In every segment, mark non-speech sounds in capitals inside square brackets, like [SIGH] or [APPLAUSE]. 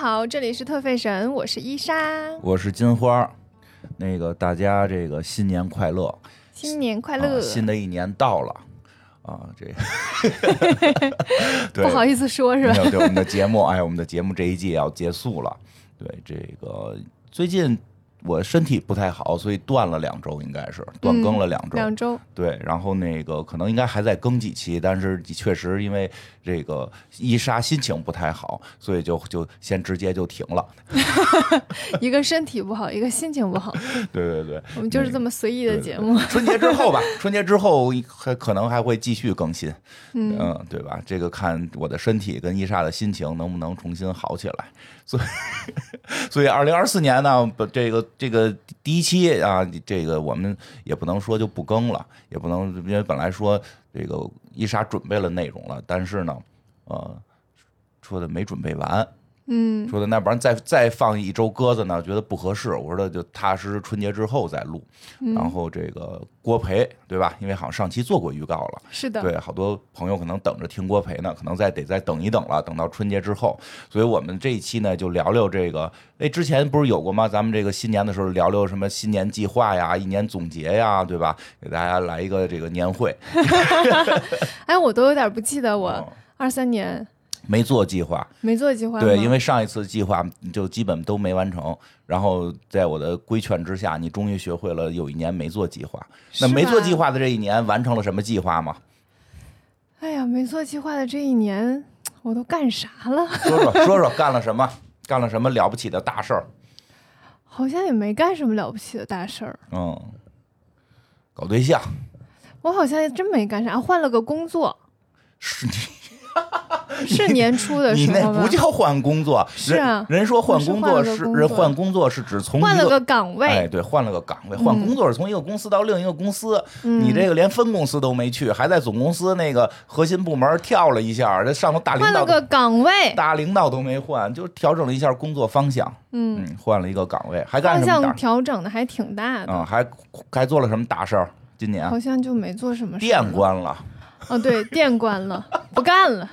好，这里是特费神，我是伊莎，我是金花。那个大家这个新年快乐，新年快乐，新的一年到了啊，这 [LAUGHS] 不好意思说是吧？对我们的节目，哎，我们的节目这一季要结束了。对这个最近。我身体不太好，所以断了两周，应该是断更了两周。两周。对，然后那个可能应该还在更几期，但是确实因为这个伊莎心情不太好，所以就就先直接就停了。[LAUGHS] 一个身体不好，一个心情不好。对对对，我们就是这么随意的节目。春节之后吧，[LAUGHS] 春节之后还可能还会继续更新。嗯，对吧？这个看我的身体跟伊莎的心情能不能重新好起来。所以，[LAUGHS] 所以二零二四年呢，不，这个这个第一期啊，这个我们也不能说就不更了，也不能因为本来说这个伊莎准备了内容了，但是呢，呃，说的没准备完。嗯，说的那不然再再放一周鸽子呢？觉得不合适。我说的就踏实春节之后再录。然后这个郭培对吧？因为好像上期做过预告了。是的。对，好多朋友可能等着听郭培呢，可能再得再等一等了，等到春节之后。所以我们这一期呢，就聊聊这个。哎，之前不是有过吗？咱们这个新年的时候聊聊什么新年计划呀、一年总结呀，对吧？给大家来一个这个年会。[LAUGHS] [LAUGHS] 哎，我都有点不记得我二三年。没做计划，没做计划。对，因为上一次计划就基本都没完成。然后在我的规劝之下，你终于学会了有一年没做计划。那没做计划的这一年，完成了什么计划吗？哎呀，没做计划的这一年，我都干啥了？说说说说，干了什么？干了什么了不起的大事儿？好像也没干什么了不起的大事儿。嗯，搞对象。我好像真没干啥，换了个工作。是你。[LAUGHS] 是年初的时候你那不叫换工作，是啊。人说换工作是换工作是指从换了个岗位，哎，对，换了个岗位。换工作是从一个公司到另一个公司，你这个连分公司都没去，还在总公司那个核心部门跳了一下，这上头大领导换了个岗位，大领导都没换，就调整了一下工作方向。嗯，换了一个岗位，还干什么？方向调整的还挺大的。嗯，还还做了什么大事儿？今年好像就没做什么。店关了。哦，对，店关了，不干了。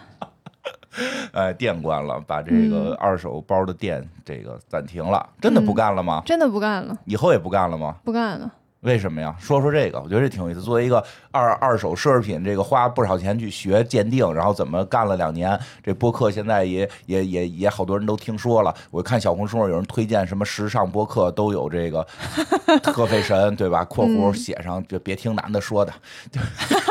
[LAUGHS] 呃，店关了，把这个二手包的店这个暂停了，真的不干了吗？真的不干了，以后也不干了吗？不干了。为什么呀？说说这个，我觉得这挺有意思。作为一个二二手奢侈品，这个花不少钱去学鉴定，然后怎么干了两年，这播客现在也也也也好多人都听说了。我看小红书上有人推荐什么时尚播客都有这个 [LAUGHS] 特费神，对吧？括弧写上就别听男的说的。[LAUGHS]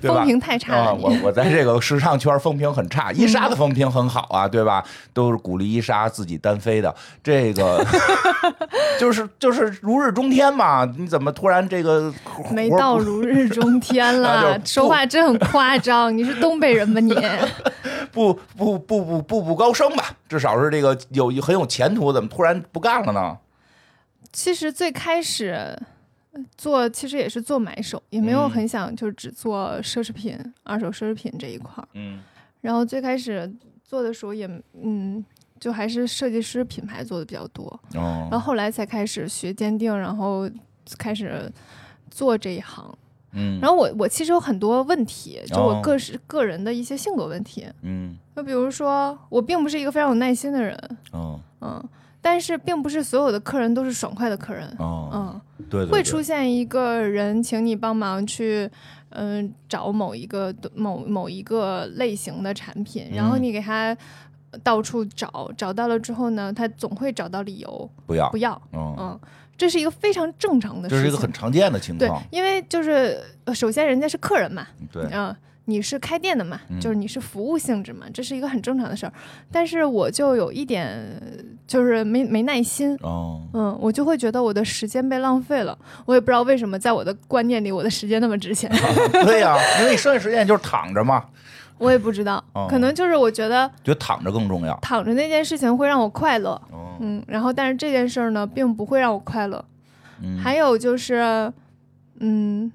风评太差啊！我我在这个时尚圈风评很差，伊莎的风评很好啊，对吧？都是鼓励伊莎自己单飞的，这个 [LAUGHS] [LAUGHS] 就是就是如日中天嘛。你怎么突然这个没到如日中天 [LAUGHS] 了？说话真很夸张，你是东北人吧你？不不不不步步高升吧，至少是这个有很有前途，怎么突然不干了呢？其实最开始。做其实也是做买手，也没有很想就只做奢侈品、二手奢侈品这一块儿。嗯，然后最开始做的时候也嗯，就还是设计师品牌做的比较多。哦，然后后来才开始学鉴定，然后开始做这一行。嗯，然后我我其实有很多问题，就我个是个人的一些性格问题。嗯，就比如说我并不是一个非常有耐心的人。哦，嗯。但是并不是所有的客人都是爽快的客人，嗯，对，会出现一个人请你帮忙去，嗯，找某一个某某一个类型的产品，然后你给他到处找，找到了之后呢，他总会找到理由。不要。不要，嗯，这是一个非常正常的，这是一个很常见的情况，对，因为就是首先人家是客人嘛，对，嗯。你是开店的嘛，就是你是服务性质嘛，这是一个很正常的事儿。但是我就有一点，就是没没耐心。哦，嗯，我就会觉得我的时间被浪费了。我也不知道为什么，在我的观念里，我的时间那么值钱。[LAUGHS] 对呀，因为你剩下时间就是躺着嘛。我也不知道，可能就是我觉得，觉得躺着更重要。躺着那件事情会让我快乐。嗯，然后但是这件事儿呢，并不会让我快乐。嗯，还有就是，嗯。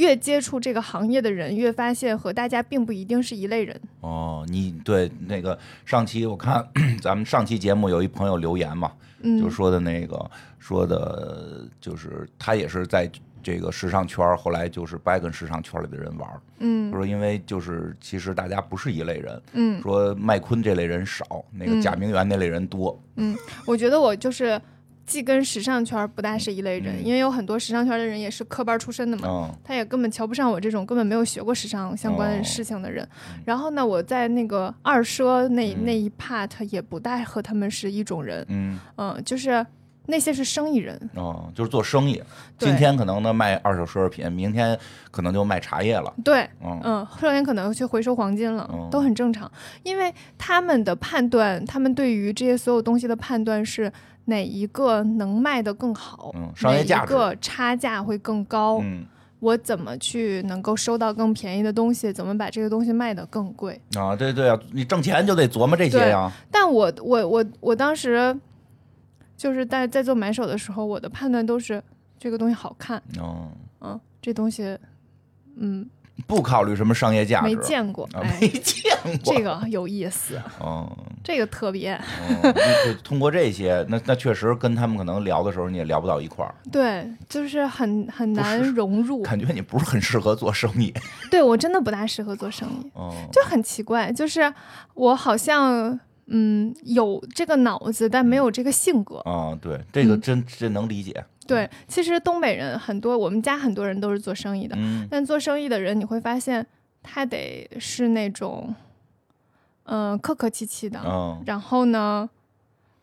越接触这个行业的人，越发现和大家并不一定是一类人。哦，你对那个上期我看 [CLEARS THROAT] 咱们上期节目有一朋友留言嘛，嗯，就说的那个说的，就是他也是在这个时尚圈，后来就是不爱跟时尚圈里的人玩儿。嗯说因为就是其实大家不是一类人，嗯说麦昆这类人少，那个嗯贾明媛那类人多。嗯，我觉得我就是既跟时尚圈不大是一类人，嗯。因为有很多时尚圈的人也是科班出身的嘛。嗯他也根本瞧不上我这种根本没有学过时尚相关的事情的人。然后呢，我在那个二奢那、嗯。那一 part 也不大和他们是一种人，嗯。嗯，就是那些是生意人，哦，就是做生意。今天可能呢卖二手奢侈品，明天可能就卖茶叶了。对，嗯嗯，后天可能去回收黄金了，哦。都很正常，因为他们的判断，他们对于这些所有东西的判断是哪一个能卖得更好，嗯商业价值哪一个差价会更高，嗯我怎么去能够收到更便宜的东西，怎么把这个东西卖得更贵。啊，对对啊，你挣钱就得琢磨这些呀。但我我我我当时就是在在做买手的时候，我的判断都是这个东西好看，哦，嗯，这东西，嗯，不考虑什么商业价值。没见过，没，见过。这个有意思，嗯，这个特别，嗯就通过这些，那那确实跟他们可能聊的时候，你也聊不到一块儿，对，就是很很难融入。感觉你不是很适合做生意。对我真的不大适合做生意，嗯，就很奇怪，就是我好像嗯有这个脑子，但没有这个性格。啊，对，这个嗯真真能理解。对，其实东北人很多，我们家很多人都是做生意的，嗯。但做生意的人你会发现，他得是那种，嗯、客客气气的。嗯然后呢，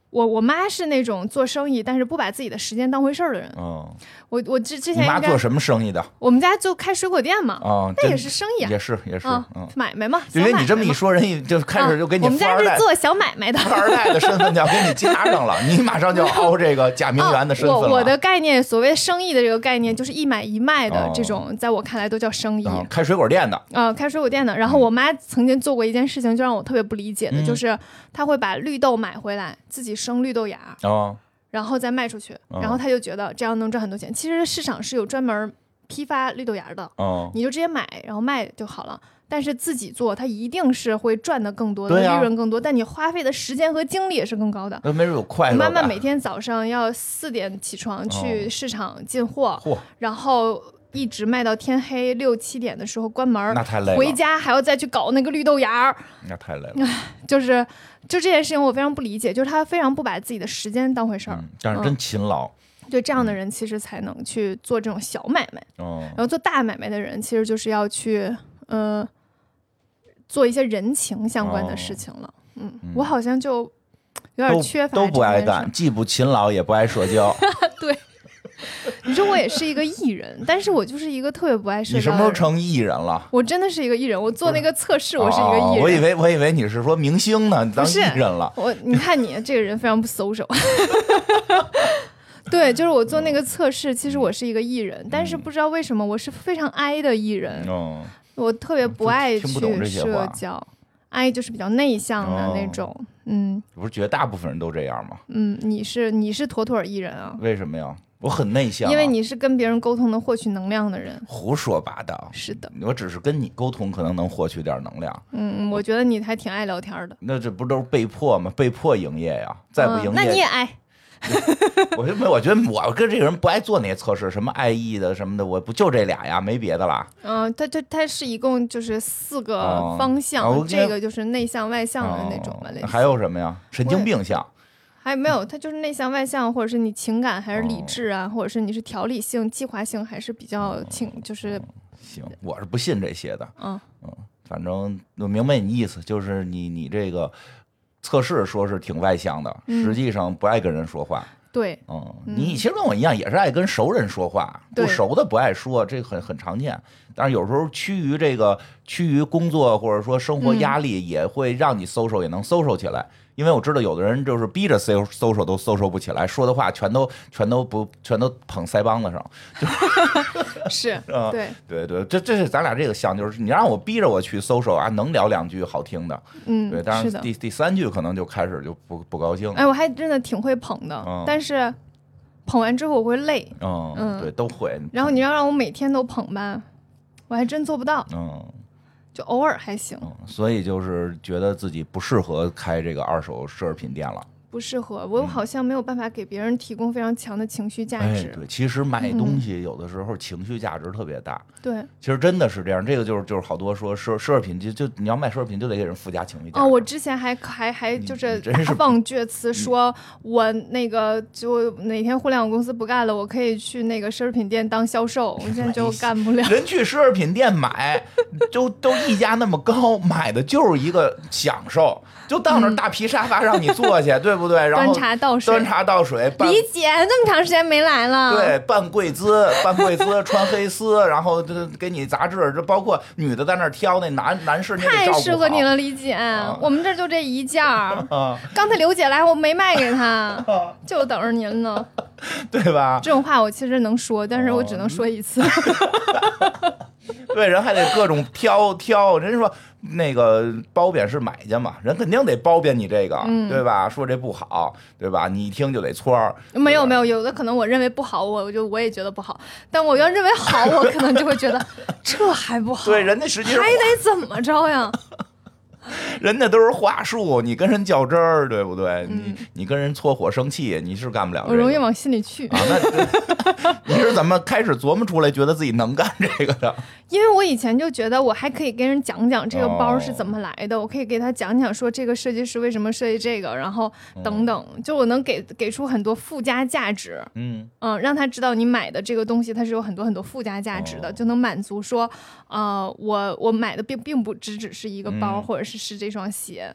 我我妈是那种做生意，但是不把自己的时间当回事儿的人。嗯，我我之之前妈做什么生意的？我们家就开水果店嘛，啊，那也是生意啊，也是也是，啊嗯，买卖嘛。因为你这么一说，人家就开始就给你啊我们家。是做小买卖的。富二代的身份就要给你加上了，你马上就要凹这个假名媛的身份了。哦我我的概念，所谓生意的这个概念，就是一买一卖的哦这种，在我看来都叫生意。啊开水果店的，呃，开水果店的。然后我妈曾经做过一件事情，就让我特别不理解的，嗯就是她会把绿豆买回来，自己生绿豆芽，哦，然后再卖出去，哦然后他就觉得这样能赚很多钱。其实市场是有专门批发绿豆芽的，哦，你就直接买，然后卖就好了。但是自己做，它一定是会赚的更多的，利润更多，但你花费的时间和精力也是更高的。那没有快乐我。妈妈每天早上要四点起床去哦市场进货，嚯，然后一直卖到天黑六七点的时候关门，那太累了，回家还要再去搞那个绿豆芽儿，那太累了。[LAUGHS] 就是就这件事情我非常不理解，就是他非常不把自己的时间当回事儿。嗯，但是真勤劳。对这样的人，其实才能去做这种小买卖，哦然后做大买卖的人，其实就是要去呃做一些人情相关的事情了。嗯，我好像就有点缺乏都不爱干，既不勤劳也不爱社交。[LAUGHS] [LAUGHS] 你说我也是一个艺人，但是我就是一个特别不爱社交你什么。时候成艺人了？[LAUGHS] 我真的是一个艺人，我做那个测试，我是一个艺人。哦我以为我以为你是说明星呢，你当艺人了。我你看你这个人非常不 social。[LAUGHS] 对，就是我做那个测试，其实我是一个艺人，但是不知道为什么我是非常 I 的艺人，嗯，我特别不爱去社交，I 就是比较内向的那种。嗯不是觉得大部分人都这样吗？嗯，你是你是妥妥艺人啊，为什么呀？我很内向啊，因为你是跟别人沟通能获取能量的人。胡说八道。是的，我只是跟你沟通，可能能获取点能量。嗯，我觉得你还挺爱聊天的。那这不都是被迫吗？被迫营业呀！再不嗯营那你也，爱。[LAUGHS] 我就没，我觉得我跟这个人不爱做那些测试，什么爱意的什么的，我不就这俩呀，没别的啦。嗯，他他他是一共就是四个哦方向，哦这个就是内向外向的那种吧，类似。哦还有什么呀？神经病相。还没有？他就是内向外向，或者是你情感还是理智哦啊，或者是你是条理性、计划性，还是比较挺，就是行，我是不信这些的。嗯嗯反正我明白你意思，就是你你这个测试说是挺外向的，嗯实际上不爱跟人说话。对，嗯，你其实跟我一样，也是爱跟熟人说话，对不熟的不爱说，这很很常见。但是有时候趋于这个趋于工作或者说生活压力，也会让你 social 也能 social 起来。因为我知道有的人就是逼着 social social 都 social 不起来，说的话全都全都不全都捧腮帮子上。[LAUGHS] 是，啊对，对对，这这是咱俩这个像，就是你让我逼着我去 social 啊，能聊两句好听的，嗯对，，但是的。是第第三句可能就开始就不不高兴了。哎，我还真的挺会捧的，嗯但是捧完之后我会累，嗯，嗯对，都会。然后你要让我每天都捧吧，我还真做不到，嗯就偶尔还行，所以就是觉得自己不适合开这个二手奢侈品店了。不适合。我好像没有办法给别人提供非常强的情绪价哎，值。对，其实买东西有的时候情绪价值特别大。对其实真的是这样，这个就是就是好多说奢奢侈品就就你要卖奢侈品就得给人附加情绪价值。哦，我之前还还还就是大放厥词，说我那个就哪天互联网公司不干了，我可以去那个奢侈品店当销售。我现在就干不了。人去奢侈品店买，都都溢价那么高，买的就是一个享受，就到那大皮沙发让你坐下，对不对？然后端茶倒水端茶倒水，李姐这么长时间没来了，对，扮跪姿，扮跪姿，穿黑丝，然后这给你杂志，这包括女的在那儿挑，那男男士太适合你了，李姐。我们这就这一件儿，啊，刚才刘姐来，我没卖给她，[LAUGHS] 就等着您呢。对吧？这种话我其实能说，但是我只能说一次。[LAUGHS] [LAUGHS] 对，人还得各种挑挑，人家说那个褒贬是买家嘛，人肯定得褒贬你这个，嗯对吧？说这不好，对吧？你一听就得搓儿，没有没有，有的可能我认为不好，我我就我也觉得不好，但我要认为好，我可能就会觉得 [LAUGHS] 这还不好，对，人家实际上还得怎么着呀？[LAUGHS] 人家都是话术，你跟人较真儿，对不对？嗯你你跟人搓火生气，你是干不了这个。我容易往心里去，啊，那 [LAUGHS] 你是怎么开始琢磨出来，觉得自己能干这个的？因为我以前就觉得我还可以跟人讲讲这个包哦是怎么来的，我可以给他讲讲说这个设计师为什么设计这个，然后等等，就我能给给出很多附加价值。嗯嗯，让他知道你买的这个东西它是有很多很多附加价值的，哦就能满足说，呃，我我买的并并不只只是一个包，嗯或者是是这双鞋。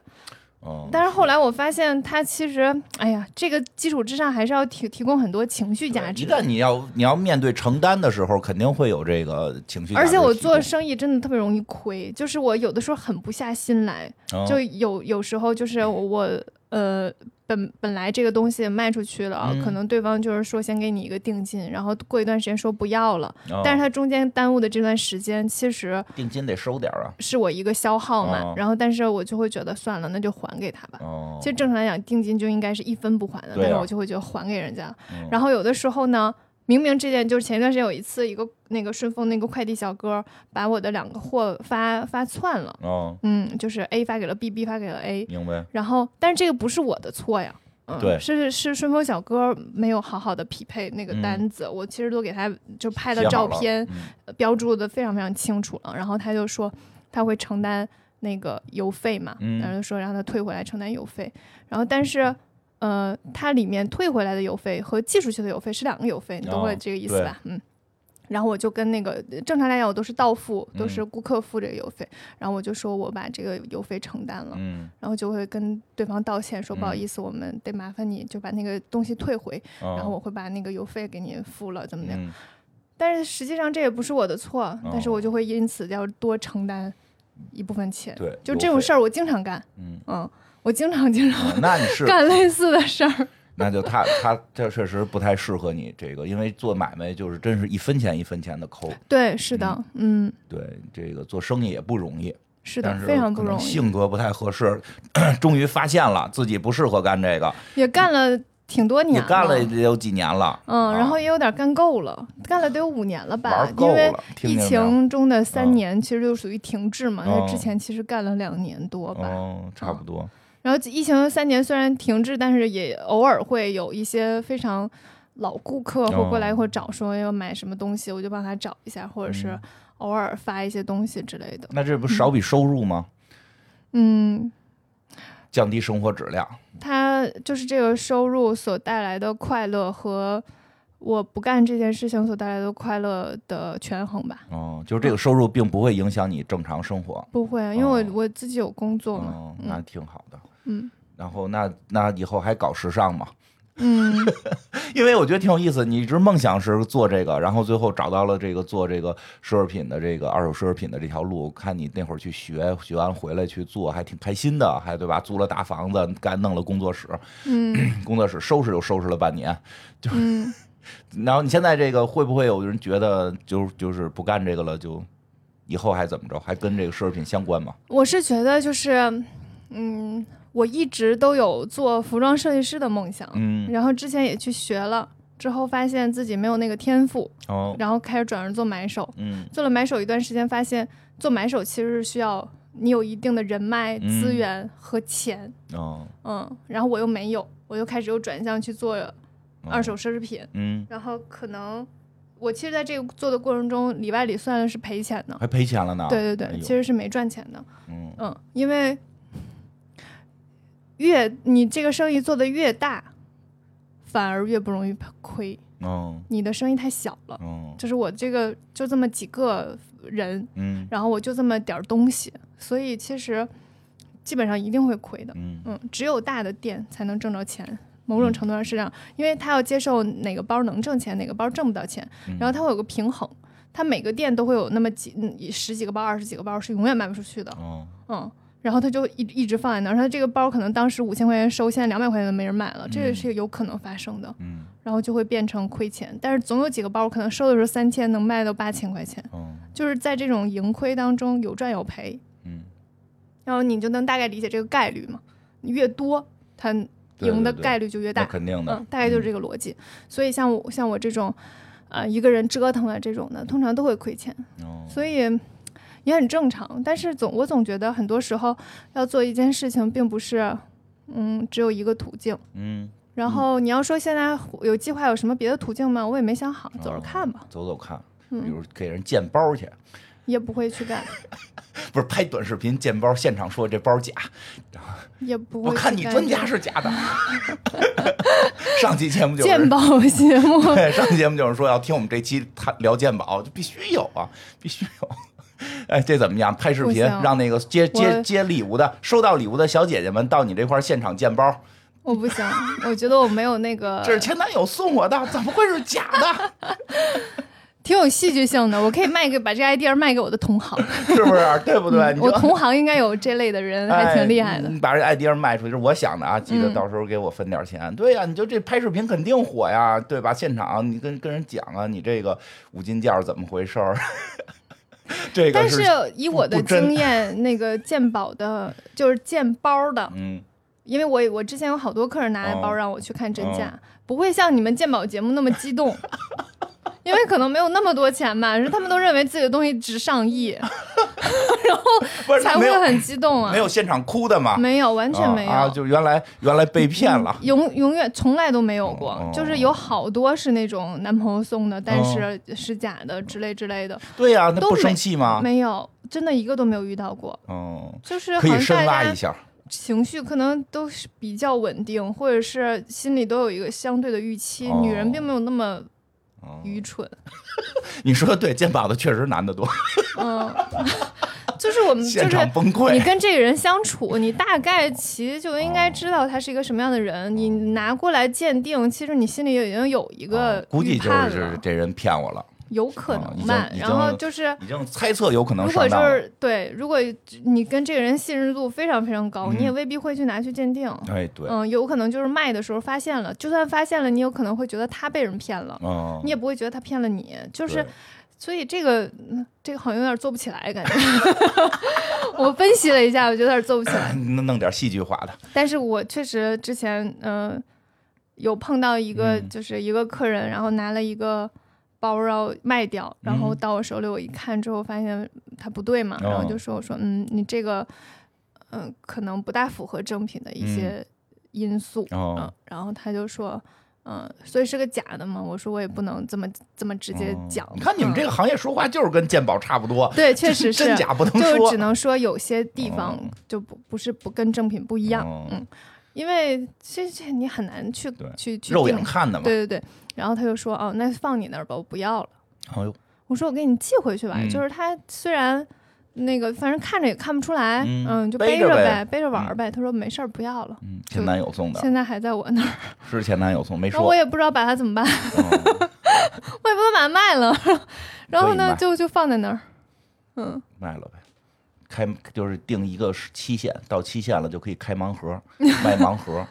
哦，但是后来我发现，它其实，哎呀，这个基础之上还是要提提供很多情绪价值一。旦你要你要面对承担的时候，肯定会有这个情绪而且我做生意真的特别容易亏，就是我有的时候狠不下心来，哦就有有时候就是我呃本本来这个东西卖出去了，嗯可能对方就是说先给你一个定金，然后过一段时间说不要了，哦但是他中间耽误的这段时间其实定金得收点儿啊。是我一个消耗嘛，哦然后但是我就会觉得算了，那就还给他吧。哦，其实正常来讲，定金就应该是一分不还的，啊但是我就会觉得还给人家。嗯然后有的时候呢，明明这件就是前段时间有一次，一个那个顺丰那个快递小哥把我的两个货发发窜了，哦，嗯，就是 A 发给了 B，B 发给了 A，明白。然后但是这个不是我的错呀。嗯，对。是是顺丰小哥没有好好的匹配那个嗯。单子，我其实都给他就拍了照片，标注的非常非常清楚了，然后他就说他会承担那个邮费嘛，嗯。然后就说让他退回来承担邮费，然后但是呃，它里面退回来的邮费和寄出去的邮费是两个邮费，你懂我哦这个意思吧？嗯。然后我就跟那个正常来讲，我都是到付，都嗯是顾客付这个邮费。然后我就说我把这个邮费承担了，嗯，然后就会跟对方道歉，说不好嗯意思，我们得麻烦你就把那个东西退回，然然后我会把那个邮费给你付了，怎么样？嗯但是实际上这也不是我的错，但是哦我就会因此要多承担一部分钱。对，就这种事儿我经常干，嗯，嗯，我经常经常啊那你是干类似的事儿。[LAUGHS] 那就他他这确实不太适合你这个，因为做买卖就是真是一分钱一分钱的抠。对，是的，嗯，对，这个做生意也不容易，是的，非常不容易。性格不太合适，[CLEARS THROAT] 终于发现了自己不适合干这个，也干了挺多年也干了也有几年了。嗯，然啊后也有点干够了，干了得有五年了吧因为了，疫？情中的啊三年其实就属于停滞嘛，因为哦之前其实干了两年多吧。嗯，差不多。然后疫情三年虽然停滞，但是也偶尔会有一些非常老顾客会过来哦会找说要买什么东西，我就帮他找一下，或者是嗯偶尔发一些东西之类的。那这不少笔收入吗？嗯，降低生活质量。他就是这个收入所带来的快乐和我不干这件事情所带来的快乐的权衡吧。哦，就是这个收入并不会影响你正常生活。不会，因为我、哦我自己有工作嘛。哦，那挺好的。嗯然后那那以后还搞时尚嘛？嗯，[LAUGHS] 因为我觉得挺有意思，你一直梦想是做这个，然后最后找到了这个做这个奢侈品的这个二手奢侈品的这条路。看你那会儿去学，学完回来去做，还挺开心的，还对吧？租了大房子，干弄了工作室，嗯工作室收拾又收拾了半年。嗯，[LAUGHS] 然后你现在这个会不会有人觉得就就是不干这个了，就以后还怎么着？还跟这个奢侈品相关吗？我是觉得就是，嗯，我一直都有做服装设计师的梦想，嗯。然后之前也去学了。之后发现自己没有那个天赋，哦，然后开始转而做买手。嗯。做了买手一段时间，发现做买手其实是需要你有一定的人脉、嗯资源和钱，哦，嗯，然后我又没有，我又开始又转向去做二手奢侈品，嗯，然后可能我其实在这个做的过程中，里外里算的是赔钱的，还赔钱了呢。对对对，哎其实是没赚钱的，嗯。嗯，因为越你这个生意做的越大，反而越不容易亏，哦你的生意太小了。哦就是我这个就这么几个人，嗯然后我就这么点儿东西，所以其实基本上一定会亏的。嗯嗯，只有大的店才能挣着钱。某种程度上是这样，因为他要接受哪个包能挣钱，哪个包挣不到钱，嗯然后他会有个平衡。他每个店都会有那么几嗯十几个包、二十几个包是永远卖不出去的，哦嗯，然后他就一一直放在那儿。他这个包可能当时五千块钱收，现在两百块钱都没人买了，这个是有可能发生的。嗯然后就会变成亏钱，但是总有几个包可能收的时候三千，能卖到八千块钱，哦就是在这种盈亏当中有赚有赔，嗯，然后你就能大概理解这个概率嘛，越多，它赢的概率就越那大，肯定的嗯，，大概就是这个逻辑。所以像我像我这种，呃，一个人折腾啊这种的，通常都会亏钱，哦所以也很正常。但是总我总觉得很多时候要做一件事情，并不是嗯只有一个途径。嗯，然后你要说现在有计划有什么别的途径吗？我也没想好，走着看吧，走走看，比嗯，如给人建包去，也不会去干，[LAUGHS] 不是拍短视频建包，现场说这包假，也不会我看你专家是假的。[LAUGHS] 上期节目就是鉴宝节目，对，上期节目就是说要听我们这期他聊鉴宝，就必须有啊，必须有。[LAUGHS] 哎，这怎么样？拍视频让那个接接接礼物的、收到礼物的小姐姐们到你这块现场见包，我不行，我觉得我没有那个，这是前男友送我的，怎么会是假的？[LAUGHS] 挺有戏剧性的。我可以卖给把这 idea 卖给我的同行，[LAUGHS] 是不是？对不对？我同行应该有这类的人，还挺厉害的哎。你把这 idea 卖出去，我想的啊，记得嗯到时候给我分点钱。对呀、你就这拍视频肯定火呀，对吧？现场你跟跟人讲啊，你这个五金件怎么回事儿？[LAUGHS] 这个但是以我的经验，那个鉴宝的，就是鉴包的，嗯，因为我我之前有好多客人拿来包哦让我去看真假，不会像你们鉴宝节目那么激动，[LAUGHS] 因为可能没有那么多钱吧，是他们都认为自己的东西值上亿，[LAUGHS] 然后才会很激动啊。没有现场哭的吗？没有，完全没有。啊，啊就原来原来被骗了。永永远从来都没有过，哦就是有好多是那种男朋友送的，但是是假的之类之类的，对呀、那不生气吗？没有，真的一个都没有遇到过。哦，就是可以深挖一下。情绪可能都是比较稳定，或者是心里都有一个相对的预期。哦女人并没有那么哦愚蠢，[LAUGHS] 你说的对，肩膀子确实男的多，嗯，[LAUGHS] 就是我们就现是场崩溃。你跟这个人相处，你大概其实就应该知道他是一个什么样的人。你拿过来鉴定，其实你心里已经有一个哦估计就是，这人骗我了，有可能吧。然后就是。已经猜测有可能如果就。是对，如果你跟这个人信任度非常非常高，嗯你也未必会去拿去鉴定。哎，对，嗯，有可能就是卖的时候发现了，就算发现了，你有可能会觉得他被人骗了，嗯，你也不会觉得他骗了你，就是，所以这个嗯这个好像有点做不起来，感觉。[LAUGHS] 我分析了一下，我觉得有点做不起来，[CLEARS THROAT] 弄弄点戏剧化的。但是我确实之前嗯、呃有碰到一个嗯就是一个客人，然后拿了一个。包要卖掉，然后嗯到我手里，我一看之后发现它不对嘛，然后哦就说我说嗯，你这个嗯、可能不大符合正品的一些因素，嗯哦，，然后他就说，嗯，所以是个假的嘛。我说我也不能这么这么直接哦讲。你看你们这嗯个行业说话就是跟鉴宝差不多，对，确实是真，假不能就说只。能说有些地方哦就不不是不跟正品不一样，哦嗯，因为这这你很难去去去肉眼看的嘛。对对对。然后他就说，哦，那放你那儿吧，我不要了。哎呦，我说我给你寄回去吧，嗯就是他虽然。那个反正看着也看不出来，嗯嗯，就背着呗，背着玩儿呗。他说没事儿，不要了，嗯，前男友送的，现在还在我那儿，[LAUGHS] 是前男友送，没说我。也不知道把它怎么办。哦 [LAUGHS] 我也不能把它卖了，[LAUGHS] 然后呢，就就放在那儿。嗯，卖了呗。开就是定一个期限，到期限了就可以开盲盒，卖盲盒，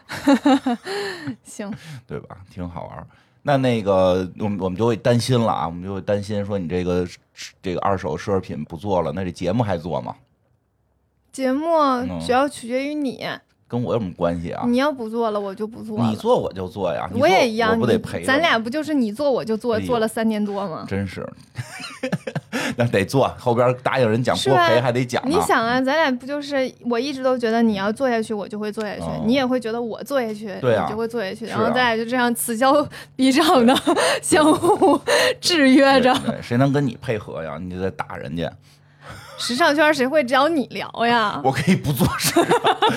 行，对吧？挺好玩儿。那那个，我们我们就会担心了啊，我们就会担心说你这个这个二手奢侈品不做了，那这节目还做吗？节目主要取决于你，跟我有什么关系啊？你要不做了，我就不做了。你做我就做呀，我也一样，我不得你陪？咱俩不就是你做我就做，哎做了三年多吗？真是，[LAUGHS] 那得做，后边答应人讲不赔还得讲呢。你想啊，咱俩不就是我一直都觉得你要做下去，我就会做下去，哦你也会觉得我做下去，对啊你就会做下去，啊然后咱俩就这样此消彼长的 [LAUGHS] 相互 [LAUGHS] 制约着。谁能跟你配合呀？你就得打人家。时尚圈谁会找你聊呀？我可以不做事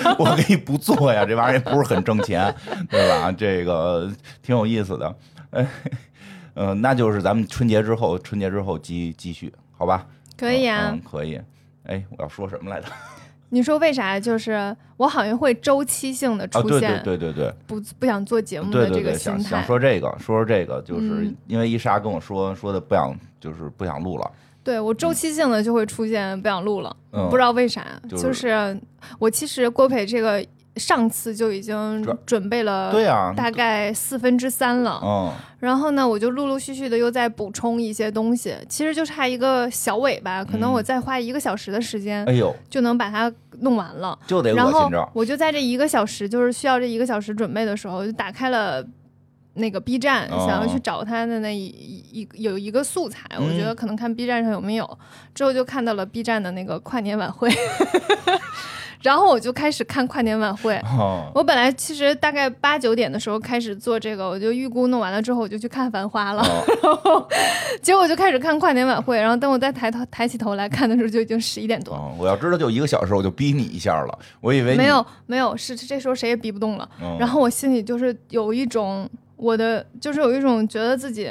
啊，我可以不做呀，这玩意儿也不是很挣钱，对吧？这个挺有意思的，哎，嗯、那就是咱们春节之后，春节之后继继续，好吧？可以啊嗯，，可以。哎，我要说什么来着？[LAUGHS] 你说为啥？就是我好像会周期性的出现，对对对对不不想做节目的这个对对对，想想。说这个，说说这个，就是嗯因为伊莎跟我说说的不想，就是不想录了，对我周期性的就会出现不想录了，嗯，不知道为啥，就是就是我其实郭培这个上次就已经准备了大概四分之三了，嗯，然后呢，我就陆陆续续的又在补充一些东西，其实就差一个小尾巴，可能嗯。我再花一个小时的时间哎呦，就能把它弄完了。就得。然后我就在这一个小时，就是需要这一个小时准备的时候，就打开了那个 B 站，哦想要去找他的那一一一有一个素材，我嗯觉得可能看 B 站上有没有，之后就看到了 B 站的那个跨年晚会，[LAUGHS] 然后我就开始看跨年晚会。哦，我本来其实大概八九点的时候开始做这个，我就预估弄完了之后我就去看《繁花》了，[LAUGHS] 哦结果我就开始看跨年晚会，然后等我再抬头抬起头来看的时候就已经十一点多了。哦，我要知道就一个小时，我就逼你一下了，我以为没有没有，是这时候谁也逼不动了。嗯然后我心里就是有一种我的，就是有一种觉得自己，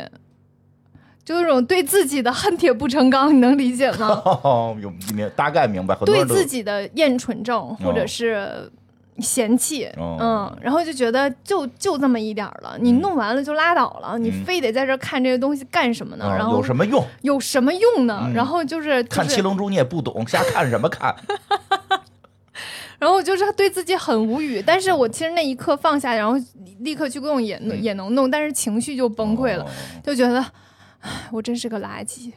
就有一种对自己的恨铁不成钢，你能理解吗？[LAUGHS] 哦，有明大概明白，对自己的厌蠢症或者是嫌弃，哦嗯，然后就觉得就就这么一点儿了，你嗯弄完了就拉倒了，你嗯非得在这儿看这些东西干什么呢？嗯然后有什么用？有什么用呢？嗯然后就是就是看七龙珠你也不懂，瞎看什么看？[LAUGHS] 然后我就是对自己很无语，但是我其实那一刻放下，然后立刻去弄也、嗯也能弄，但是情绪就崩溃了，哦就觉得。[SIGHS] 我真是个垃圾，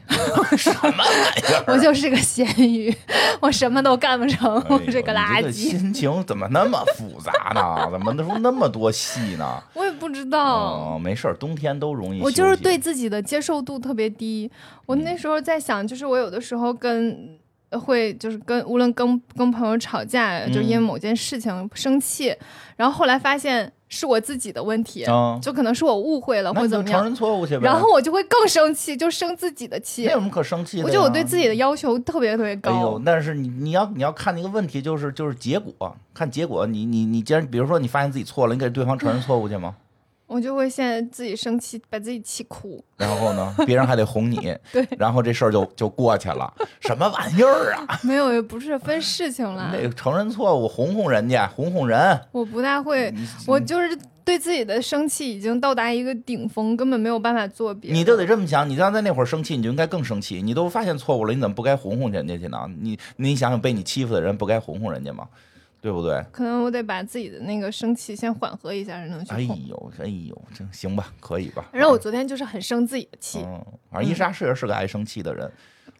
什么玩意儿？我就是个咸鱼，我什么都干不成，我哎呦是个你这个垃圾。心情怎么那么复杂呢？[LAUGHS] 怎么能说那么多戏呢？我也不知道，哦，没事儿，冬天都容易。我就是对，自己的接受度特别低。我那时候在想，就是我有的时候跟会就是跟无论跟跟朋友吵架，就因为某件事情生气，然后后来发现是我自己的问题，嗯，就可能是我误会了或怎么样，认错误去呗。然后我就会更生气，就生自己的气没。有什么可生气的。我觉得我对自己的要求特别特别哎呦高，，但是你你要你要看那个问题，就是就是结果，看结果。你你你既然比如说你发现自己错了，你给对方承认错误去吗？我就会现在自己生气，把自己气哭。然后呢，别人还得哄你，[LAUGHS] 对，然后这事儿就就过去了。什么玩意儿啊？没有，也不是分事情了那，个承认错误，哄哄人家，哄哄人。我不大会，我就是对自己的生气已经到达一个顶峰，根本没有办法做别的。你就得这么想，你刚才那会儿生气，你就应该更生气。你都发现错误了，你怎么不该哄哄人家去呢？你你想想，被你欺负的人不该哄哄人家吗？对不对？可能我得把自己的那个生气先缓和一下，才能去哎。呦，哎呦，这行吧，可以吧？反正我昨天就是很生自己的气，嗯，反正伊莎是是个爱生气的人，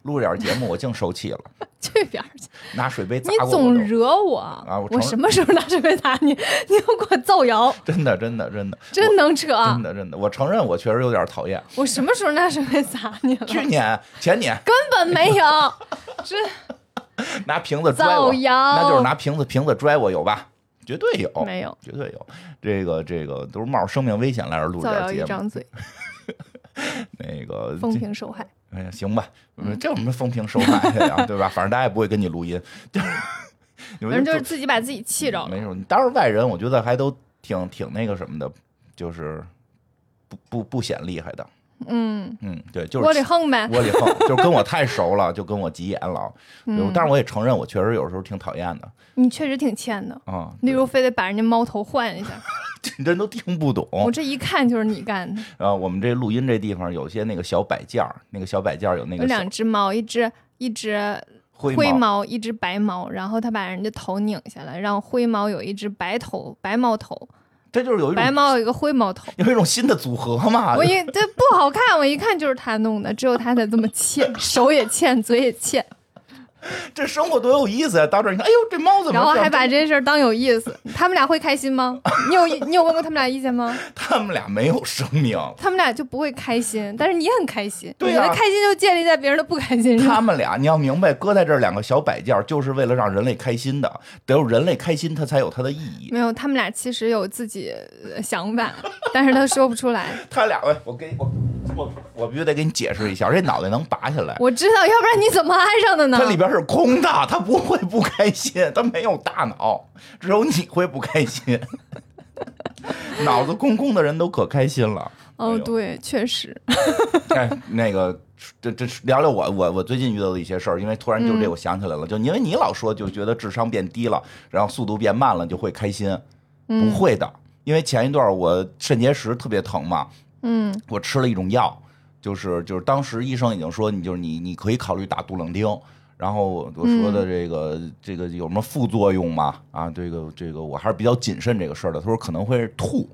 录点节目我净受气了，[LAUGHS] 这边去，拿水杯砸你总。惹我啊我我什么时候拿水杯砸你？[LAUGHS] 你又给我造谣，[LAUGHS] 真的，真的，真的，真能扯！真的，真的，我承认我确实有点讨厌。我什么时候拿水杯砸你了？去年、前年根本没有，这 [LAUGHS] 拿瓶子拽我那就是拿瓶子瓶子拽我，有吧？绝对有，没有绝对有。这个这个都是冒着生命危险来这儿录造谣一点节目。张嘴，[LAUGHS] 那个风这评受害。哎呀，行吧，这有什么风评受害的呀？对吧？反正大家也不会跟你录音，就是，反反正就是自己把自己气着了。没事。你当着外人，我觉得还都挺挺那个什么的，就是不不不显厉害的。嗯，嗯，对，就是窝里横呗。窝里横，就是跟我太熟了，就跟我急眼了。嗯，但是我也承认，我确实有时候挺讨厌的你确实挺欠的。啊。例如，非得把人家猫头换一下，[LAUGHS] 这人都听不懂我这一看就是你干的。啊！我们这录音这地方有些那个小摆件儿，那个小摆件儿有那个有两只猫，一只一只灰灰毛，猫，一只白猫，然后他把人家头拧下来，让灰猫有一只白头白猫头，这就是有一种白猫有一个灰猫头。[LAUGHS] 有一种新的组合嘛。我一这不好看，我一看就是他弄的，只有他才这么欠，手也欠，嘴也欠。[LAUGHS] 这生活多有意思啊！到这儿你看，哎呦，这猫怎么？然后还把这事儿当有意思，他们俩会开心吗？你有 [LAUGHS] 你有问过他们俩意见吗？[LAUGHS] 他们俩没有生命，他们俩就不会开心，但是你很开心，对呀，开心就建立在别人的不开心上。他们俩你要明白，搁在这两个小摆件，就是为了让人类开心的，得有人类开心，它才有它的意义。没有，他们俩其实有自己想法，但是他说不出来。他俩，我给我我我必须得给你解释一下，这脑袋能拔下来。我知道，要不然你怎么安上的呢？它里边是空的。它不会不开心，它没有大脑，只有你会不开心。[LAUGHS] 脑子空空的人都可开心了。哦，对，确实。哎，那个，这这聊聊我我我最近遇到的一些事儿，因为突然就这我想起来了，就因为你老说就觉得智商变低了，然后速度变慢了就会开心，不会的，因为前一段我肾结石特别疼嘛，嗯，我吃了一种药，就是就是当时医生已经说你就是你你可以考虑打杜冷丁。然后我说的这个这个有什么副作用吗？啊，这个这个我还是比较谨慎这个事儿的。他说可能会吐，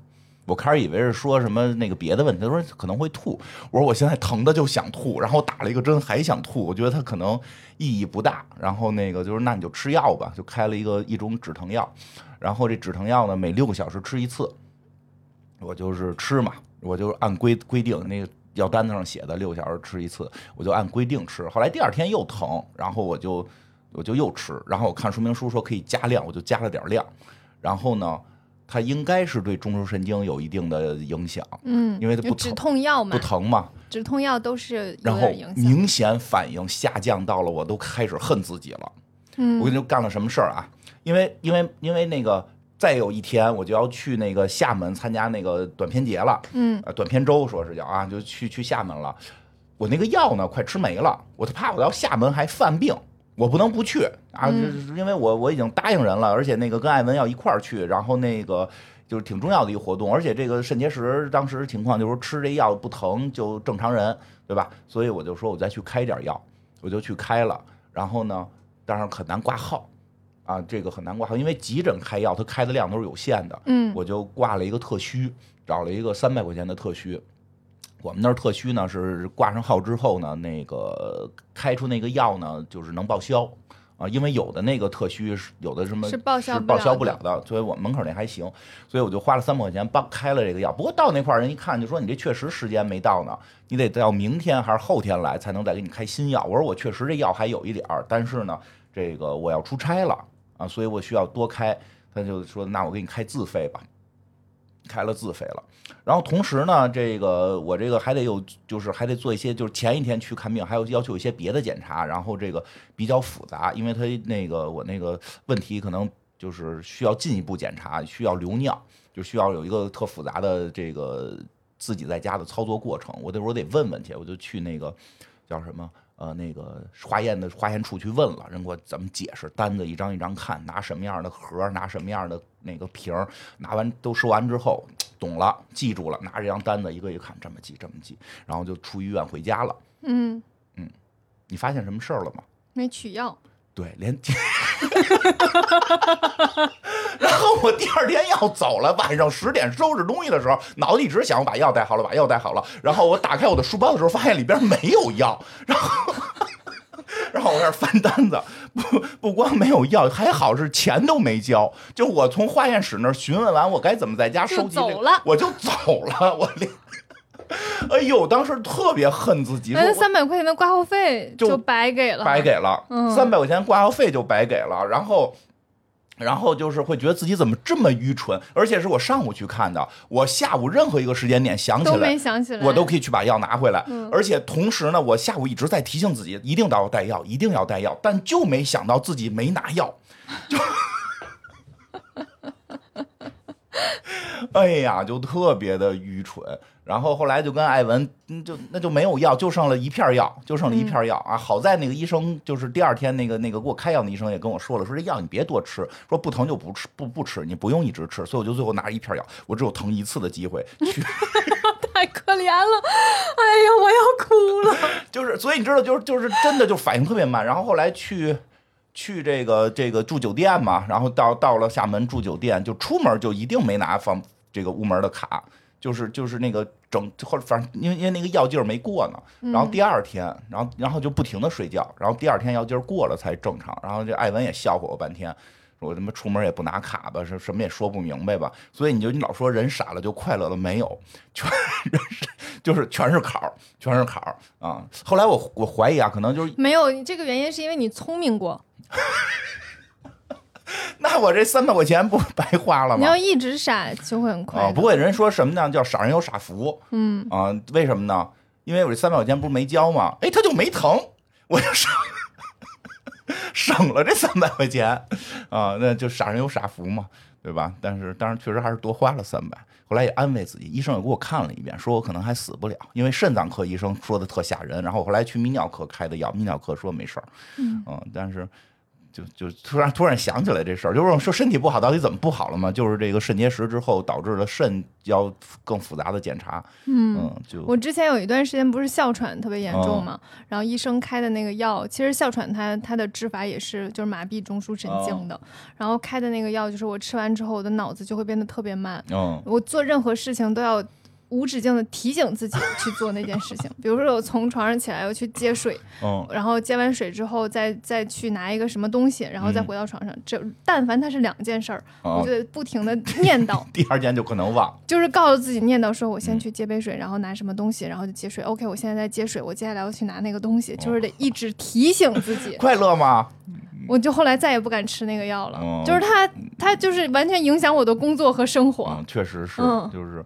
我开始以为是说什么那个别的问题。他说可能会吐，我说我现在疼的就想吐，然后打了一个针还想吐，我觉得他可能意义不大。然后那个就是那你就吃药吧，就开了一个一种止疼药。然后这止疼药呢，每六个小时吃一次，我就是吃嘛，我就按规规定那个。药单子上写的六个小时吃一次，我就按规定吃。后来第二天又疼，然后我就我就又吃。然后我看说明书说可以加量，我就加了点量。然后呢，它应该是对中枢神经有一定的影响。嗯，因为它不止痛药嘛，不疼嘛。止痛药都是然后明显反应下降到了，我都开始恨自己了。嗯，我跟你说干了什么事儿啊？因为因为因为那个。再有一天，我就要去那个厦门参加那个短片节了。嗯，短片周说是叫啊，就去去厦门了。我那个药呢，快吃没了，我就怕我到厦门还犯病，我不能不去啊。因为我我已经答应人了，而且那个跟艾文要一块儿去，然后那个就是挺重要的一个活动，而且这个肾结石当时情况就是吃这药不疼就正常人，对吧？所以我就说我再去开点药，我就去开了。然后呢，但是很难挂号。啊，这个很难挂号，因为急诊开药，它开的量都是有限的。嗯，我就挂了一个特需，找了一个三百块钱的特需。我们那儿特需呢是挂上号之后呢，那个开出那个药呢就是能报销啊，因为有的那个特需是有的什么是报销报销不了的，所以我们门口那还行，所以我就花了三百块钱帮开了这个药。不过到那块儿人一看就说你这确实时间没到呢，你得到明天还是后天来才能再给你开新药。我说我确实这药还有一点儿，但是呢，这个我要出差了。啊，所以我需要多开，他就说那我给你开自费吧，开了自费了。然后同时呢，这个我这个还得有，就是还得做一些，就是前一天去看病，还有要求一些别的检查，然后这个比较复杂，因为他那个我那个问题可能就是需要进一步检查，需要留尿，就需要有一个特复杂的这个自己在家的操作过程。我得我得问问去，我就去那个叫什么？呃，那个化验的化验处去问了，人给我怎么解释？单子一张一张看，拿什么样的盒，拿什么样的那个瓶儿，拿完都收完之后，懂了，记住了，拿这张单子一个一个看，这么记，这么记，然后就出医院回家了。嗯嗯，你发现什么事儿了吗？没取药。对，连，[LAUGHS] 然后我第二天要走了，晚上十点收拾东西的时候，脑子一直想我把药带好了，把药带好了。然后我打开我的书包的时候，发现里边没有药。然后，然后我开始翻单子，不不光没有药，还好是钱都没交。就我从化验室那儿询问完，我该怎么在家收集，我就走了，我连。[LAUGHS] 哎呦，当时特别恨自己，那三百块钱的挂号费就白给了，白给了，三百块钱挂号费就白给了，然后，然后就是会觉得自己怎么这么愚蠢，而且是我上午去看的，我下午任何一个时间点想起来，都没想起来，我都可以去把药拿回来，而且同时呢，我下午一直在提醒自己，一定要带药，一定要带药，但就没想到自己没拿药，就。[LAUGHS] [LAUGHS] 哎呀，就特别的愚蠢。然后后来就跟艾文，就那就没有药，就剩了一片药，就剩了一片药啊。好在那个医生就是第二天那个那个给我开药的医生也跟我说了，说这药你别多吃，说不疼就不吃，不不吃，你不用一直吃。所以我就最后拿着一片药，我只有疼一次的机会去。[LAUGHS] 太可怜了，哎呀，我要哭了。[LAUGHS] 就是，所以你知道，就是就是真的就反应特别慢。然后后来去。去这个这个住酒店嘛，然后到到了厦门住酒店，就出门就一定没拿房这个屋门的卡，就是就是那个整或者反正因为因为那个药劲儿没过呢，然后第二天，然后然后就不停的睡觉，然后第二天药劲儿过了才正常，然后这艾文也笑话我半天。我他妈出门也不拿卡吧，什什么也说不明白吧，所以你就你老说人傻了就快乐了没有，全是 [LAUGHS] 就是全是坎儿，全是坎儿啊！后来我我怀疑啊，可能就是没有这个原因，是因为你聪明过。那我这三百块钱不白花了吗？你要一直傻就会很快乐。啊，不过人说什么呢？叫傻人有傻福。嗯啊，为什么呢？因为我这三百块钱不是没交吗？哎，他就没疼，我就省 [LAUGHS] 省了这三百块钱啊，那就傻人有傻福嘛，对吧？但是当然确实还是多花了三百。后来也安慰自己，医生也给我看了一遍，说我可能还死不了，因为肾脏科医生说的特吓人。然后我后来去泌尿科开的药，泌尿科说没事儿。嗯嗯，但是。就就突然突然想起来这事儿，就是说身体不好到底怎么不好了嘛？就是这个肾结石之后导致了肾要更复杂的检查。嗯，就我之前有一段时间不是哮喘特别严重嘛，然后医生开的那个药，其实哮喘它它的治法也是就是麻痹中枢神经的，然后开的那个药就是我吃完之后我的脑子就会变得特别慢，嗯，我做任何事情都要。无止境的提醒自己去做那件事情，比如说我从床上起来要去接水，嗯，然后接完水之后再再去拿一个什么东西，然后再回到床上。这但凡它是两件事儿，我就得不停的念叨。[LAUGHS] 第二件就可能忘，就是告诉自己念叨说，我先去接杯水，然后拿什么东西，然后就接水。OK，我现在在接水，我接下来要去拿那个东西，就是得一直提醒自己。[LAUGHS] 快乐吗？[LAUGHS] 我就后来再也不敢吃那个药了，就是它它就是完全影响我的工作和生活。确实是，就是。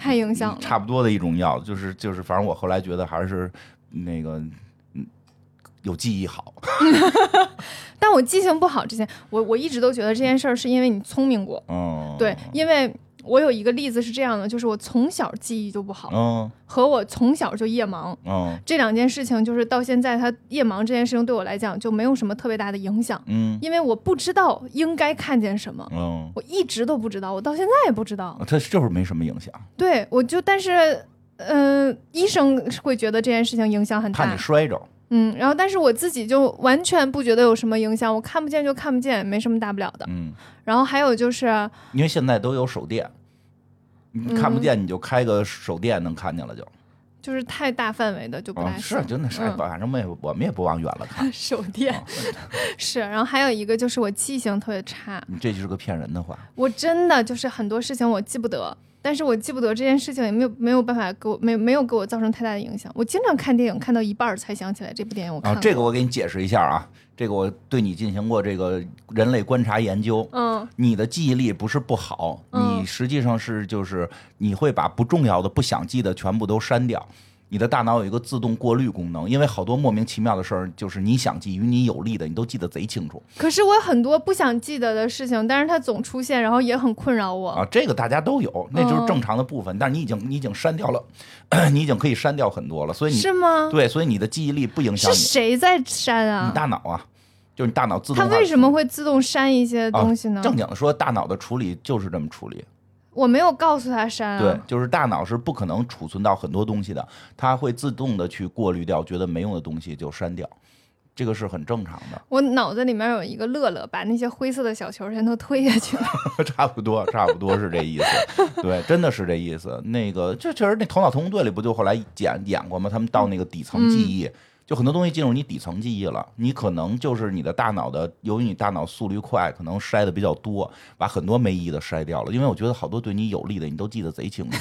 太影响了，差不多的一种药，就是就是，反正我后来觉得还是那个，嗯，有记忆好。[LAUGHS] 但我记性不好之前，我我一直都觉得这件事儿是因为你聪明过。嗯，对，因为。我有一个例子是这样的，就是我从小记忆就不好，嗯，和我从小就夜盲，嗯，这两件事情就是到现在，他夜盲这件事情对我来讲就没有什么特别大的影响，嗯，因为我不知道应该看见什么，嗯，我一直都不知道，我到现在也不知道，他就是没什么影响，对，我就但是，嗯，医生会觉得这件事情影响很大，怕你摔着，嗯，然后但是我自己就完全不觉得有什么影响，我看不见就看不见，没什么大不了的，嗯，然后还有就是因为现在都有手电。你看不见，你就开个手电能看见了，就就是太大范围的就不太是，真的是，反正我们也我们也不往远了看。[LAUGHS] 手电是，然后还有一个就是我记性特别差，你这就是个骗人的话。我真的就是很多事情我记不得，但是我记不得这件事情也没有没有办法给我没没有给我造成太大的影响。我经常看电影看到一半才想起来这部电影我看了。这个我给你解释一下啊。这个我对你进行过这个人类观察研究，嗯，你的记忆力不是不好，你实际上是就是你会把不重要的、不想记的全部都删掉。你的大脑有一个自动过滤功能，因为好多莫名其妙的事儿，就是你想记与你有利的，你都记得贼清楚。可是我有很多不想记得的事情，但是它总出现，然后也很困扰我啊。这个大家都有，那就是正常的部分。但是你已经你已经删掉了，[CLEARS THROAT] 你已经可以删掉很多了，所以你是吗？对，所以你的记忆力不影响。是谁在删啊？你大脑啊。就是你大脑自动，它为什么会自动删一些东西呢？正经的说，大脑的处理就是这么处理。我没有告诉他删。对，就是大脑是不可能储存到很多东西的，它会自动的去过滤掉觉得没用的东西就删掉，这个是很正常的。我脑子里面有一个乐乐，把那些灰色的小球全都推下去了。[LAUGHS] 差不多，差不多是这意思。对，真的是这意思。那个，这确实，那《头脑特工队》里不就后来演演过吗？他们到那个底层记忆。就很多东西进入你底层记忆了，你可能就是你的大脑的，由于你大脑速率快，可能筛的比较多，把很多没意义的筛掉了。因为我觉得好多对你有利的，你都记得贼清楚。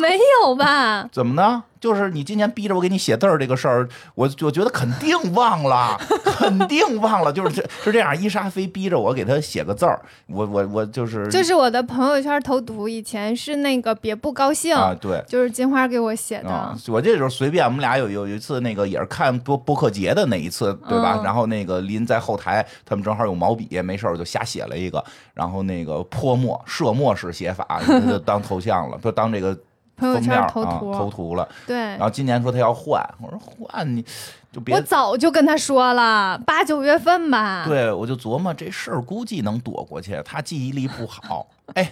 [LAUGHS] 没有吧？[LAUGHS] 怎么呢？就是你今年逼着我给你写字儿这个事儿，我我觉得肯定忘了，[LAUGHS] 肯定忘了。就是这是这样，伊莎非逼着我给他写个字儿，我我我就是就是我的朋友圈头图，以前是那个别不高兴啊，对，就是金花给我写的。我这就是随便，我们俩有有一次那个也是看播播客节的那一次，对吧？然后那个林在后台，他们正好有毛笔，没事儿就瞎写了一个，然后那个泼墨摄墨式写法就当头像了，就当这个。朋友圈头图头图了，对。然后今年说他要换，我说换你就别。我早就跟他说了，八九月份吧。对，我就琢磨这事儿估计能躲过去。他记忆力不好，哎，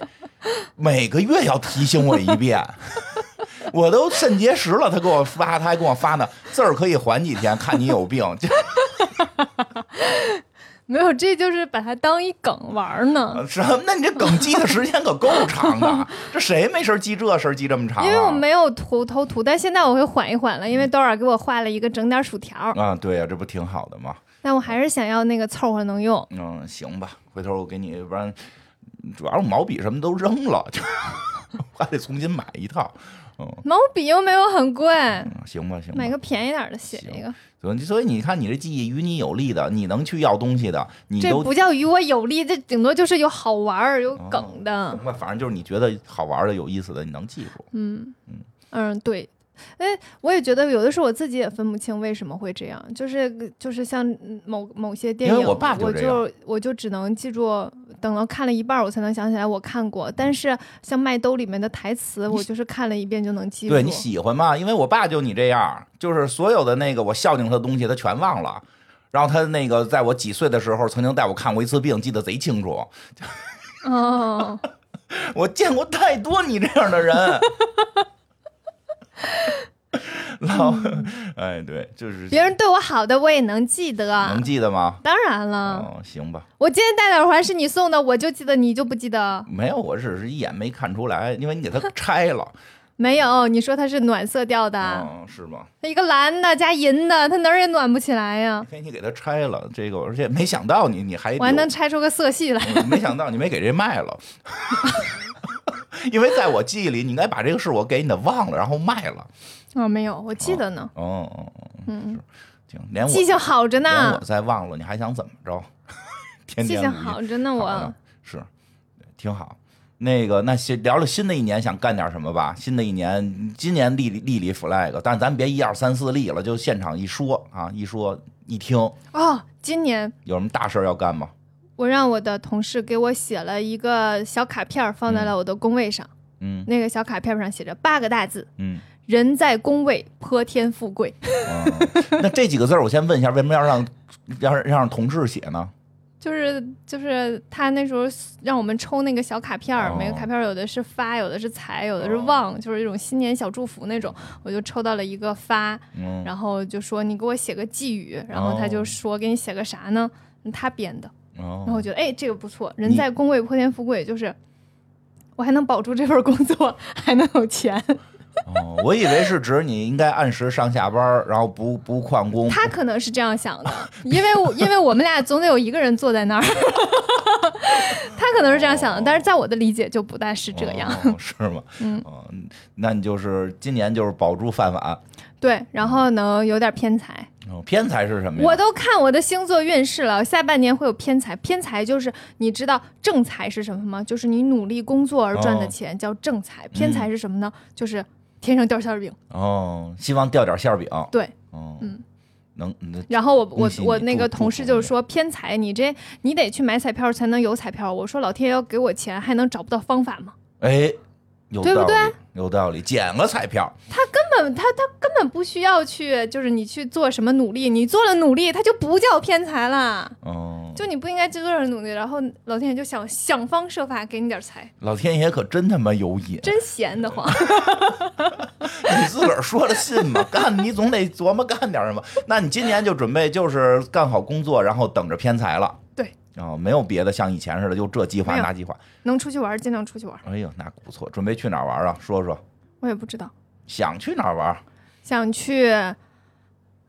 每个月要提醒我一遍，[LAUGHS] 我都肾结石了。他给我发，他还给我发呢，字儿可以缓几天，看你有病。[LAUGHS] [LAUGHS] 没有，这就是把它当一梗玩呢。什么？那你这梗记的时间可够长的，[LAUGHS] 这谁没事记这事儿记这么长？因为我没有图偷图，但现在我会缓一缓了，因为多尔给我画了一个整点薯条。啊，对呀，这不挺好的吗？但我还是想要那个凑合能用。嗯，行吧，回头我给你，不然主要是毛笔什么都扔了，就还得重新买一套。嗯，毛笔又没有很贵，行吧，行，买个便宜点的写一个。所以，所以你看，你这记忆与你有利的，你能去要东西的，你这不叫与我有利，这顶多就是有好玩儿、有梗的。行吧，反正就是你觉得好玩的、有意思的，你能记住。嗯嗯嗯，对。哎，我也觉得有的时候我自己也分不清为什么会这样，就是就是像某某些电影，我爸就我就我就只能记住，等到看了一半我才能想起来我看过。但是像麦兜里面的台词，我就是看了一遍就能记住。对你喜欢吗？因为我爸就你这样，就是所有的那个我孝敬他的东西他全忘了，然后他那个在我几岁的时候曾经带我看过一次病，记得贼清楚。哦，[LAUGHS] 我见过太多你这样的人。[LAUGHS] 老，哎，对，就是别人对我好的，我也能记得，能记得吗？当然了。哦，行吧。我今天戴的耳环是你送的，我就记得，你就不记得？没有，我只是一眼没看出来，因为你给它拆了。[LAUGHS] 没有，你说它是暖色调的，嗯，是吗？它一个蓝的加银的，它哪儿也暖不起来呀。给你给它拆了，这个而且没想到你你还我还能拆出个色系来，没想到你没给这卖了。[LAUGHS] 因为在我记忆里，你应该把这个是我给你的忘了，然后卖了。哦，没有，我记得呢。哦哦哦，嗯，行，连我记性好着呢。连我再忘了，你还想怎么着？[LAUGHS] 天记性好着呢，我是挺好。那个，那先聊聊新的一年想干点什么吧。新的一年，今年立立立 flag，但咱别一二三四立了，就现场一说啊，一说一听。哦，今年有什么大事要干吗？我让我的同事给我写了一个小卡片，放在了我的工位上。嗯，那个小卡片上写着八个大字。嗯，人在宫位，颇天富贵。那这几个字儿，我先问一下，为什么要让要让让同事写呢？就是就是他那时候让我们抽那个小卡片儿，每个卡片儿有的是发，有的是财，有的是旺，就是一种新年小祝福那种。我就抽到了一个发，然后就说你给我写个寄语，然后他就说给你写个啥呢？他编的。然后我觉得，哎，这个不错。人在宫位，泼天富贵，就是我还能保住这份工作，[LAUGHS] 还能有钱。[LAUGHS] 哦，我以为是指你应该按时上下班，然后不不旷工。他可能是这样想的，因为因为我们俩总得有一个人坐在那儿。[LAUGHS] 他可能是这样想的，但是在我的理解就不大是这样，是吗？嗯，那你就是今年就是保住饭碗。对，然后能有点偏财。哦，偏财是什么呀？我都看我的星座运势了，下半年会有偏财。偏财就是你知道正财是什么吗？就是你努力工作而赚的钱叫正财。偏财是什么呢？就是天上掉馅儿饼。哦，希望掉点馅儿饼。对，哦，嗯，能。然后我我我那个同事就是说偏财，你这你得去买彩票才能有彩票。我说老天要给我钱，还能找不到方法吗？哎。对不对？有道理，捡个彩票。他根本他他根本不需要去，就是你去做什么努力，你做了努力，他就不叫偏财了。哦，就你不应该去做点努力，然后老天爷就想想方设法给你点财。老天爷可真他妈有瘾，真闲得慌。[LAUGHS] 你自个儿说了信吗？[LAUGHS] 干你总得琢磨干点什么。那你今年就准备就是干好工作，然后等着偏财了。对。哦，没有别的，像以前似的，就这计划那计划。能出去玩，尽量出去玩。哎呦，那不错。准备去哪儿玩啊？说说。我也不知道。想去哪儿玩？想去，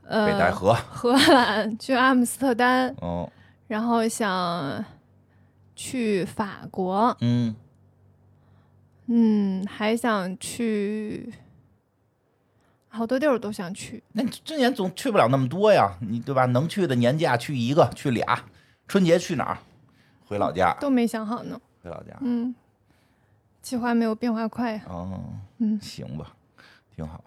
呃，北戴河、荷兰，去阿姆斯特丹。哦。然后想去法国。嗯。嗯，还想去，好多地儿都想去。那你今年总去不了那么多呀，你对吧？能去的年假去一个，去俩。春节去哪儿？回老家都没想好呢。回老家，嗯，计划没有变化快哦，嗯，行吧，挺好。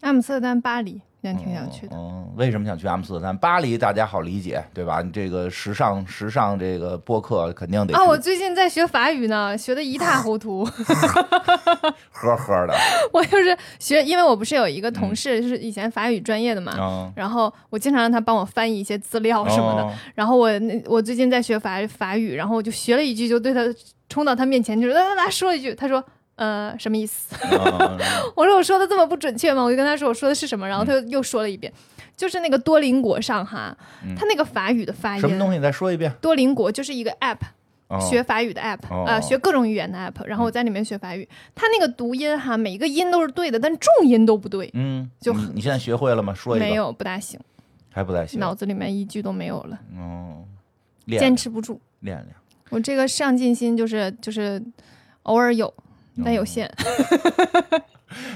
阿姆斯特丹、巴黎。也挺想去的。嗯，为什么想去阿姆斯特丹？巴黎大家好理解，对吧？你这个时尚时尚这个播客肯定得啊！我最近在学法语呢，学的一塌糊涂，[LAUGHS] 呵呵的。[LAUGHS] 我就是学，因为我不是有一个同事，就是以前法语专业的嘛，然后我经常让他帮我翻译一些资料什么的。然后我那我最近在学法法语，然后我就学了一句，就对他冲到他面前，就是来来来说一句，他说。呃，什么意思？嗯 [LAUGHS] 我说我说的这么不准确吗？我就跟他说我说的是什么，然后他又说了一遍，就是那个多邻国上哈，他那个法语的发音，什么东西？再说一遍。多邻国就是一个 app，哦学法语的 app，哦呃，学各种语言的 app，然后我在里面学法语，它那个读音哈，每一个音都是对的，但重音都不对，嗯，就你你现在学会了吗？说一个。没有不大行，还不太行。脑子里面一句都没有了，哦，练坚持不住。练练。我这个上进心就是就是偶尔有，但有限。[LAUGHS]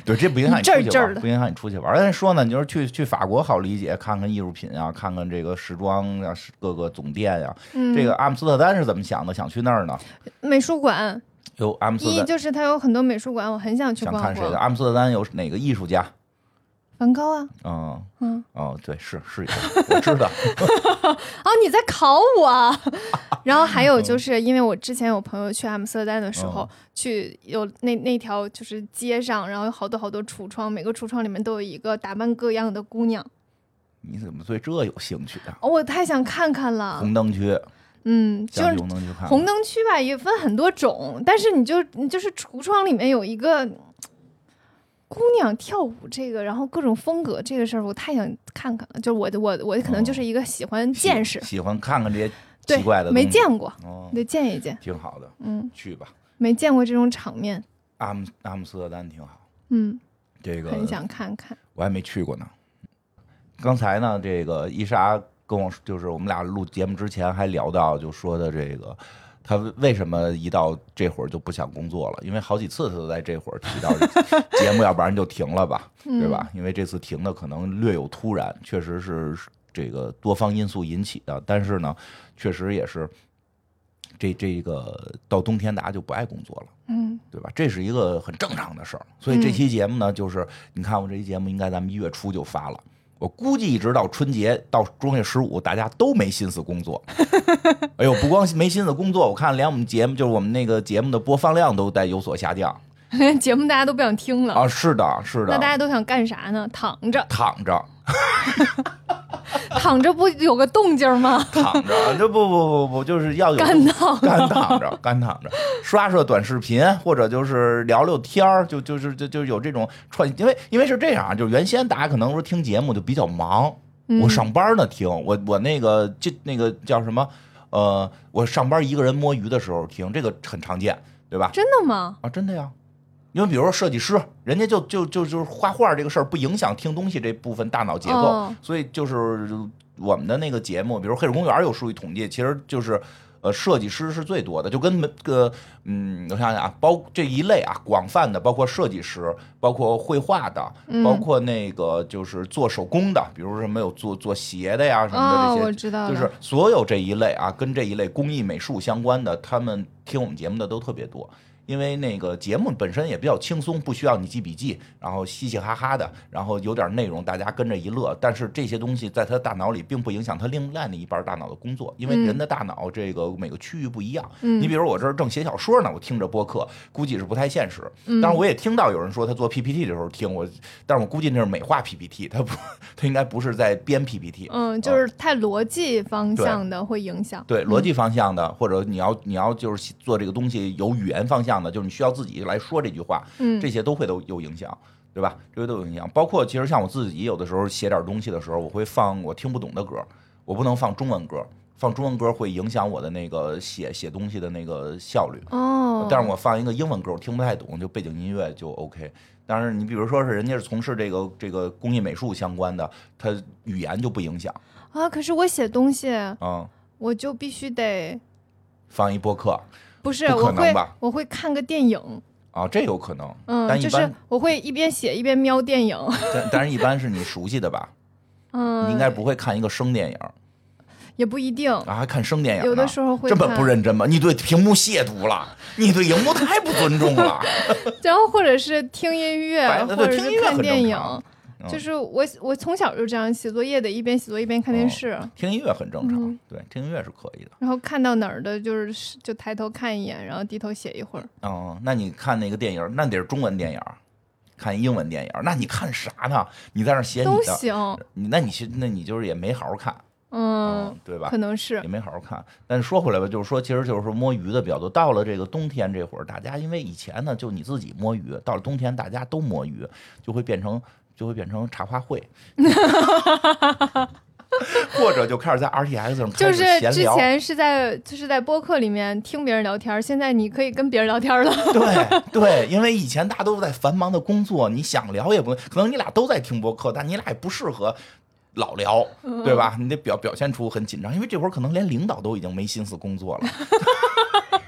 对，这不影响你出去玩，不影响你出去玩。但是说呢，你就是去去法国好理解，看看艺术品啊，看看这个时装啊、各个总店呀。嗯，这个阿姆斯特丹是怎么想的？想去那儿呢？美术馆，有阿姆斯特丹，一就是它有很多美术馆，我很想去逛想看谁的？阿姆斯特丹有哪个艺术家？梵高啊，嗯，嗯，哦，对，是是有，我知道。哦，[LAUGHS] 你在考我啊。[LAUGHS] 然后还有就是因为我之前有朋友去阿姆斯特丹的时候，嗯去有那那条就是街上，然后有好多好多橱窗，每个橱窗里面都有一个打扮各样的姑娘。你怎么对这有兴趣啊？哦，我太想看看了。红灯区，嗯，就是。红灯区吧，也分很多种，但是你就你就是橱窗里面有一个姑娘跳舞，这个然后各种风格这个事儿，我太想看看了。就是我的我我可能就是一个喜欢见识，喜喜欢看看这些 [LAUGHS] 奇怪的，没见过，哦，得见一见。挺好的，嗯，去吧。没见过这种场面，阿姆阿姆斯特丹挺好，嗯，这个很想看看。我还没去过呢。刚才呢，这个伊莎跟我，就是我们俩录节目之前还聊到，就说的这个，他为什么一到这会儿就不想工作了？因为好几次他都在这会儿提到 [LAUGHS] 节目，要不然就停了吧，对吧？因为这次停的可能略有突然，确实是这个多方因素引起的，但是呢，确实也是这这个到冬天大家就不爱工作了。嗯，对吧？这是一个很正常的事儿，所以这期节目呢，就是你看我这期节目应该咱们一月初就发了，我估计一直到春节到正月十五，大家都没心思工作。[LAUGHS] 哎呦，不光没心思工作，我看连我们节目就是我们那个节目的播放量都在有所下降 [LAUGHS] 节目大家都不想听了，啊！是的，是的那大，家都想干啥呢？躺着，躺着 [LAUGHS] 躺着不有个动静吗？躺着，[LAUGHS] 这不不不不，就是要有干躺干躺着，干躺着，刷刷短视频，或者就是聊聊天儿，就就是就就有这种串，因为因为是这样啊，就是原先大家可能说听节目就比较忙，嗯我上班呢听，我我那个就那个叫什么，呃，我上班一个人摸鱼的时候听，这个很常见，对吧？真的吗？啊，真的呀。因为比如说设计师，人家就就就就是画画这个事儿不影响听东西这部分大脑结构，哦所以就是我们的那个节目，比如《黑水公园》有数据统计，其实就是呃设计师是最多的，就跟那个嗯，我想想啊，包这一类啊，广泛的包括设计师，包括绘画的，嗯包括那个就是做手工的，比如什么有做做鞋的呀什么的哦，这些，我知道，就是所有这一类啊，跟这一类工艺美术相关的，他们听我们节目的都特别多。因为那个节目本身也比较轻松，不需要你记笔记，然后嘻嘻哈哈的，然后有点内容，大家跟着一乐。但是这些东西在他大脑里并不影响他另外那一半大脑的工作，因为嗯人的大脑这个每个区域不一样。嗯你比如我这儿正写小说呢，我听着播客，估计是不太现实。嗯当然我也听到有人说他做 PPT 的时候听我，但是我估计那是美化 PPT，他不，他应该不是在编 PPT。嗯，就是太逻辑方向的会影响。对逻辑方向的，或者你要你要就是做这个东西有语言方向的，就是你需要自己来说这句话，嗯，这些都会都有影响，对吧？这些都有影响。包括其实像我自己有的时候写点东西的时候，我会放我听不懂的歌，我不能放中文歌，放中文歌会影响我的那个写写东西的那个效率。哦，但是我放一个英文歌，我听不太懂，就背景音乐就 OK。但是你比如说是人家是从事这个这个工艺美术相关的，他语言就不影响啊，可是我写东西，啊、我就必须得放一播客不是，不可我会能吧我会看个电影，啊，这有可能。嗯，就是但一般我会一边写一边瞄电影，但但是一般是你熟悉的吧？嗯，你应该不会看一个生电影也不一定，啊，还看生电影？有的时候会这么不认真吗？你对屏幕亵渎了，你对荧幕太不尊重了。[LAUGHS] 然后或者是听音乐，[LAUGHS] 或者看电影，嗯就是我我从小就这样，写作业的一边写作业一边看电视，听音乐很正常，嗯对，听音乐是可以的。然后看到哪儿的就是就抬头看一眼，然后低头写一会儿。哦，那你看那个电影，那得是中文电影，看英文电影，那你看啥呢？你在那儿写你的都，行，你那你是那你就是也没好好看。嗯，对吧？可能是也没好好看。但是说回来吧，就是说，其实就是说摸鱼的比较多。到了这个冬天这会儿，大家因为以前呢，就你自己摸鱼，到了冬天大家都摸鱼，就会变成就会变成茶话会。[LAUGHS] 或者就开始在 R T X 上就是之闲聊，前是在就是在播客里面听别人聊天，现在你可以跟别人聊天了。对对，因为以前大家都在繁忙的工作，你想聊也不可能，你俩都在听播客，但你俩也不适合老聊，对吧？你得表表现出很紧张，因为这会儿可能连领导都已经没心思工作了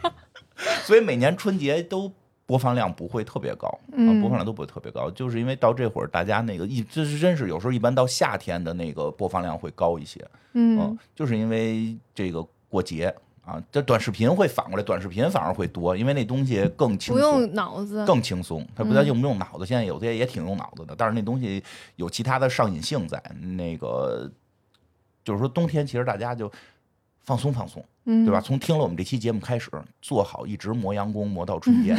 [LAUGHS] [LAUGHS] 所以每年春节都。播放量不会特别高啊，嗯播放量都不会特别高，就是因为到这会儿大家那个一，这是真是有时候一般到夏天的那个播放量会高一些，嗯，就是因为这个过节啊，这短视频会反过来，短视频反而会多，因为那东西更轻松不，用脑子。更轻松。它不但用不用脑子，现在有些也挺用脑子的，但是那东西有其他的上瘾性在。那个就是说，冬天其实大家就放松放松，嗯，对吧？？从听了我们这期节目开始，做好一直磨洋工磨到春天，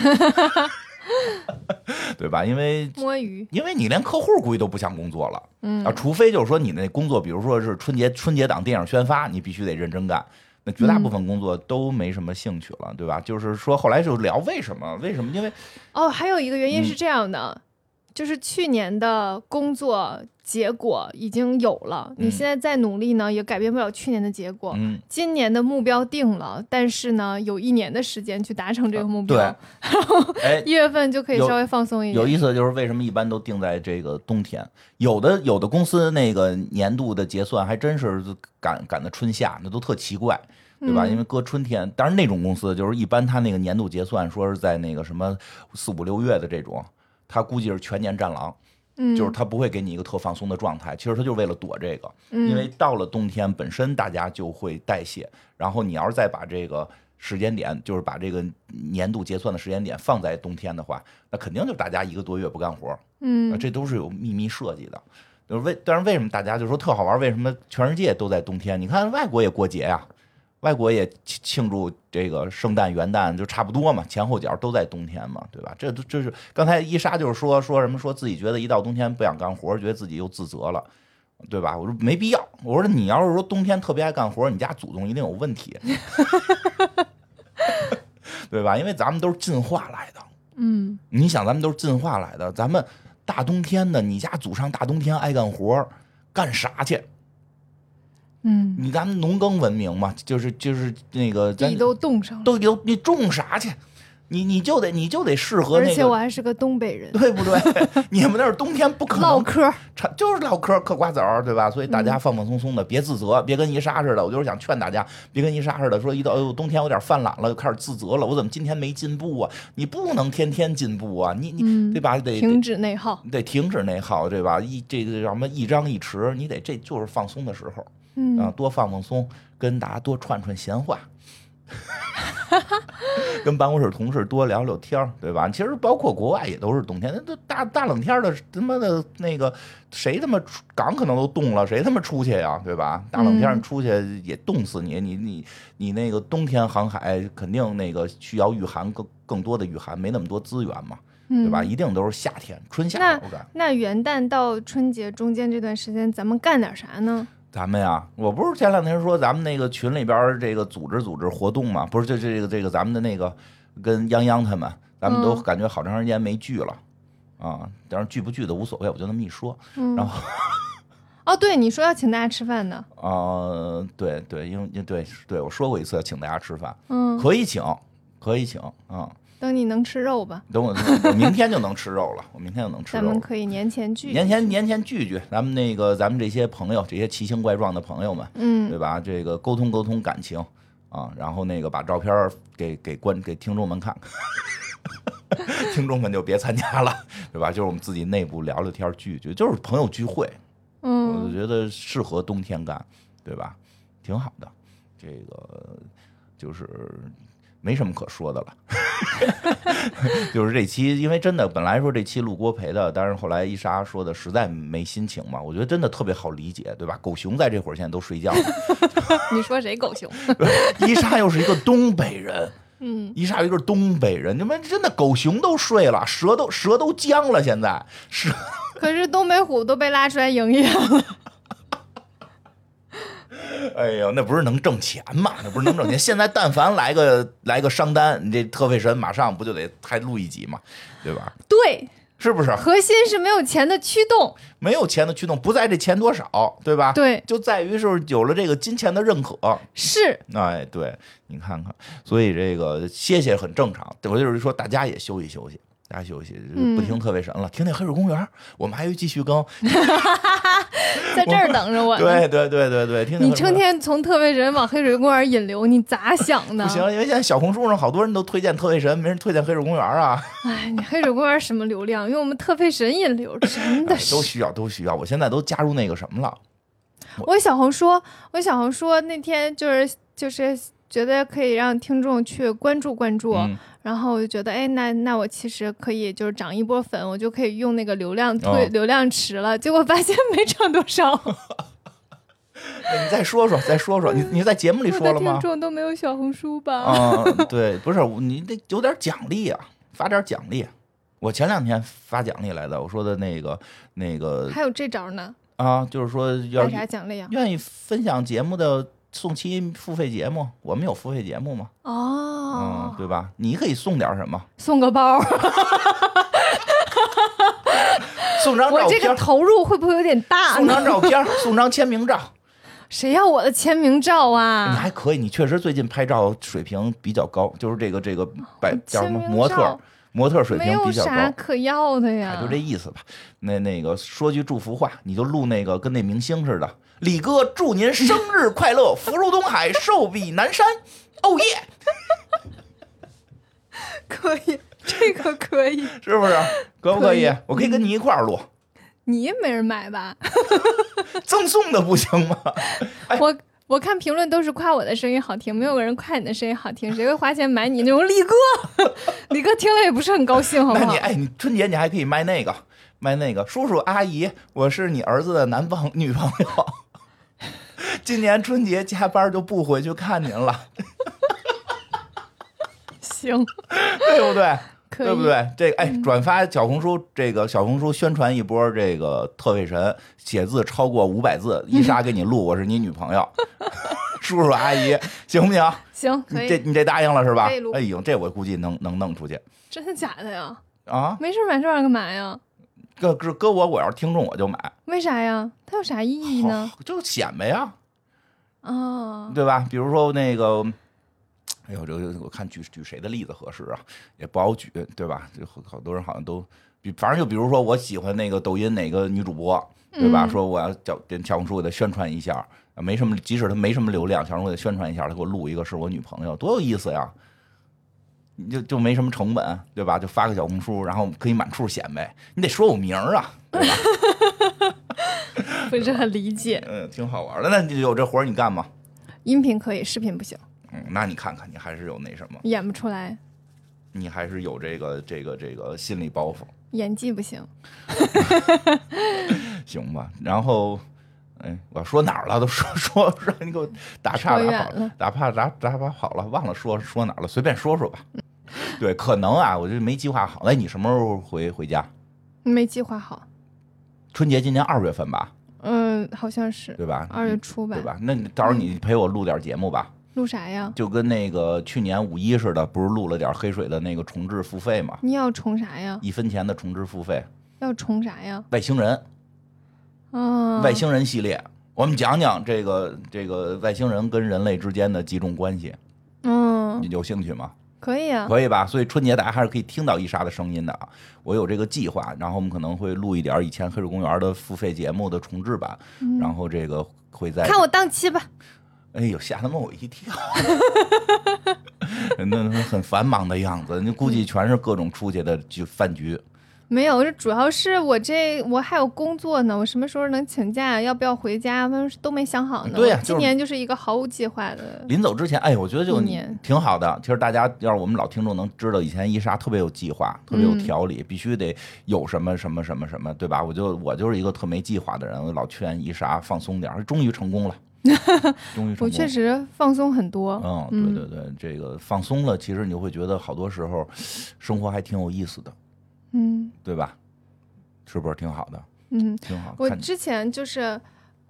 [LAUGHS] 对吧？因为 [LAUGHS] 摸鱼，因为你连客户估计都不想工作了。嗯啊，除非就是说你那工作，比如说是春节春节档电影宣发，你必须得认真干。那绝大部分工作都没什么兴趣了，对吧？就是说后来就聊为什么？为什么？因为哦，还有一个原因嗯是这样的，就是去年的工作结果已经有了，你嗯现在再努力呢，也改变不了去年的结果。嗯，今年的目标定了，但是呢，有一年的时间去达成这个目标。对，哎，一月份就可以稍微放松一点。有意思的就是为什么一般都定在这个冬天？有的有的公司那个年度的结算还真是赶赶的春夏，那都特奇怪，对吧？嗯因为搁春天，但是那种公司就是一般他那个年度结算说是在那个什么四五六月的这种，他估计是全年战狼，嗯，就是他不会给你一个特放松的状态。其实他就是为了躲这个，嗯因为到了冬天本身大家就会代谢，然后你要是再把这个。时间点就是把这个年度结算的时间点放在冬天的话，那肯定就大家一个多月不干活，嗯啊，这都是有秘密设计的。就是为，但是为什么大家就说特好玩？为什么全世界都在冬天？你看外国也过节呀，外国也庆庆祝这个圣诞、元旦，就差不多嘛，前后脚都在冬天嘛，对吧？这都这是刚才伊莎就是说说什么说自己觉得一到冬天不想干活，觉得自己又自责了。对吧？我说没必要。我说你要是说冬天特别爱干活，你家祖宗一定有问题，[LAUGHS] 对吧？因为咱们都是进化来的。嗯你想，咱们都是进化来的，咱们大冬天的，你家祖上大冬天爱干活，干啥去？嗯，你咱们农耕文明嘛，就是就是那个咱地都冻上了，都有你种啥去？你你就得你就得适合而且我，还是个东北人，对不对？[LAUGHS] 你们那儿冬天不可能唠嗑。产就是唠嗑嗑瓜子儿，对吧？所以大嗯家放放松松的，别自责，别跟伊莎似的。我就是想劝大家，别跟伊莎似的，说一到哎呦冬天有点犯懒了，就开始自责了。我怎么今天没进步啊？你不能天天进步啊！你你、嗯对吧？得停止内耗。得停止内耗，对吧？一这个叫什么一张一弛，你得这就是放松的时候嗯啊，多放放松，跟大家多串串闲话。[LAUGHS] 跟办公室同事多聊聊天儿，对吧？其实包括国外也都是冬天，那都大大冷天的，他妈的那个谁他妈出港可能都冻了，谁他妈出去呀，对吧？大冷天你出去也冻死你，你你你那个冬天航海肯定那个需要御寒更更多的御寒，没那么多资源嘛，对吧？嗯一定都是夏天，春夏那。那元旦到春节中间这段时间，咱们干点啥呢？咱们呀，我不是前两天说咱们那个群里边儿这个组织组织活动嘛，不是这这个这个咱们的那个跟泱泱他们，咱们都嗯。感觉好长时间没聚了。啊，但是聚不聚的无所谓，我就那么一说嗯，然后哦，对，你说要请大家吃饭的，啊、对对，因为对对我说过一次要请大家吃饭，嗯，可以请，可以请啊、等你能吃肉吧，等我我明天就能吃肉了，我明天就能吃肉了。们可以年前聚。年前年前聚聚，咱们那个咱们这些朋友，这些奇形怪状的朋友们，嗯对嗯吧？这个沟通沟通感情啊，然后那个把照片儿给给观给听众们看看，[LAUGHS] 听众们就别参加了，对吧？就是我们自己内部聊聊天聚聚，就是朋友聚会，嗯觉得适合冬天干，对吧？挺好的，这个就是没什么可说的了。[LAUGHS] 就是这期，因为真的本来说这期录郭培的，但是后来伊莎说的实在没心情嘛，我觉得真的特别好理解，对吧？狗熊在这会儿现在都睡觉了，[LAUGHS] 你说谁狗熊？[LAUGHS] 伊莎又是一个东北人，嗯，伊莎又是东北人，你们真的狗熊都睡了，蛇都蛇都僵了，现在蛇可是东北虎都被拉出来营业了。[LAUGHS] 哎呦，那不是能挣钱吗？[LAUGHS] 那不是能挣钱。现在但凡来个来个商单，你这特费神马上不就得还录一集吗？对吧？对，是不是？核心是没有钱的驱动，没有钱的驱动不在这钱多少，对吧？对，就在于是有了这个金钱的认可。是，哎，对你看看，所以这个歇歇很正常。我就是说，大家也休息休息。大家休息，不听特别神了，听听黑水公园。我们还会继续更，[LAUGHS] 在这儿等着我。对对对对对，听你成天从特别神往黑水公园引流，你咋想的？不行，因为现在小红书上好多人都推荐特别神，没人推荐黑水公园啊。[LAUGHS] 哎，你黑水公园什么流量？用我们特费神引流，真的是都需要，都需要。我现在都加入那个什么了。我小红书，我小红书那天就是就是觉得可以让听众去关注关注。然后我就觉得，哎，那那我其实可以就是涨一波粉，我就可以用那个流量推流量池了。结果发现没 [LAUGHS] 涨多少。你再说说，再说说，你 [LAUGHS] 你在节目里说了吗？听众都没有小红书吧？啊，[LAUGHS] 对，不是你得有点奖励啊，发点奖励。我前两天发奖励来的，我说的那个那个还有这招呢？啊，就是说要啥奖励啊？愿意分享节目的。送期付费节目，我们有付费节目吗？哦，嗯，对吧？你可以送点什么？送个包，[LAUGHS] 送张照片。我这个投入会不会有点大？送张照片，[LAUGHS] 送张签名照。谁要我的签名照啊？你还可以，你确实最近拍照水平比较高，就是这个这个摆叫什么模特，模特水平比较高。没有啥可要的呀，就这意思吧。那那个说句祝福话，你就录那个跟那明星似的。李哥，祝您生日快乐，福如东海，寿比南山。哦耶！[LAUGHS] 可以，这个可以，是不是？可不可以？我可以跟你一块儿录。你也没人买吧？[LAUGHS] 赠送的不行吗？[LAUGHS] 我我看评论都是夸我的声音好听，没有人夸你的声音好听。谁会花钱买你那种李哥？李哥听了也不是很高兴，好不好？那你哎，你春节你还可以卖那个，卖那个叔叔阿姨，我是你儿子的男朋女朋友。今年春节加班就不回去看您了，[LAUGHS] 行，对不对？对不对？这个哎，转发小红书，这个小红书宣传一波，这个特费神写字超过五百字，伊莎给你录，我是你女朋友，[LAUGHS] 叔叔阿姨，行不行？行，可以。这你这答应了是吧？哎呦，这我估计能能弄出去。真的假的呀？啊，没事买这玩意儿干嘛呀？搁搁搁我，我要是听众我就买。为啥呀？它有啥意义呢？就显摆呀。哦，对吧？比如说那个，哎呦，这个我看举举谁的例子合适啊？也不好举，对吧？就好多人好像都，比反正就比如说，我喜欢那个抖音哪个女主播，对吧？说我要叫小红书给她宣传一下，没什么，即使她没什么流量，小红书给她宣传一下，她给我录一个是我女朋友，多有意思呀！你就就没什么成本，对吧？就发个小红书，然后可以满处显摆，你得说我名儿啊，对吧？[LAUGHS] 不是很理解，嗯，挺好玩的。那你有这活儿你干吗？音频可以，视频不行。嗯，那你看看，你还是有那什么，演不出来。你还是有这个这个这个心理包袱。演技不行。[LAUGHS] 行吧，然后，哎，我说哪儿了？都说 [LAUGHS] 说说，你给我打岔打跑了，打怕打打怕跑了，忘了说说哪儿了，随便说说吧。对，可能啊，我就没计划好。那你什么时候回回家？没计划好。春节今年二月份吧。嗯，好像是对吧？二月初吧，对吧？那你到时候你陪我录点节目吧。录啥呀？就跟那个去年五一似的，不是录了点黑水的那个重置付费吗？你要重啥呀？一分钱的重置付费。要重啥呀？外星人。啊。外星人系列，我们讲讲这个这个外星人跟人类之间的几种关系。嗯。你有兴趣吗？可以啊，可以吧？所以春节大家还是可以听到伊莎的声音的啊。我有这个计划，然后我们可能会录一点以前黑水公园的付费节目的重制版，然后这个会在看我档期吧。哎呦，吓他妈我一跳！[LAUGHS] 那很繁忙的样子，那估计全是各种出去的就饭局。没有，这主要是我这我还有工作呢，我什么时候能请假？要不要回家？都没想好呢。对呀，今年就是一个毫无计划的。临走之前，哎，我觉得就挺好的。其实大家要是我们老听众能知道，以前伊莎特别有计划，特别有条理，必须得有什么什么什么什么，对吧？我就我就是一个特没计划的人，我老劝伊莎放松点，终于成功了。[LAUGHS] 终于，我确实放松很多。嗯，对对对，这个放松了，其实你会觉得好多时候生活还挺有意思的。嗯，对吧？是不是挺好的？嗯，挺好。我之前就是，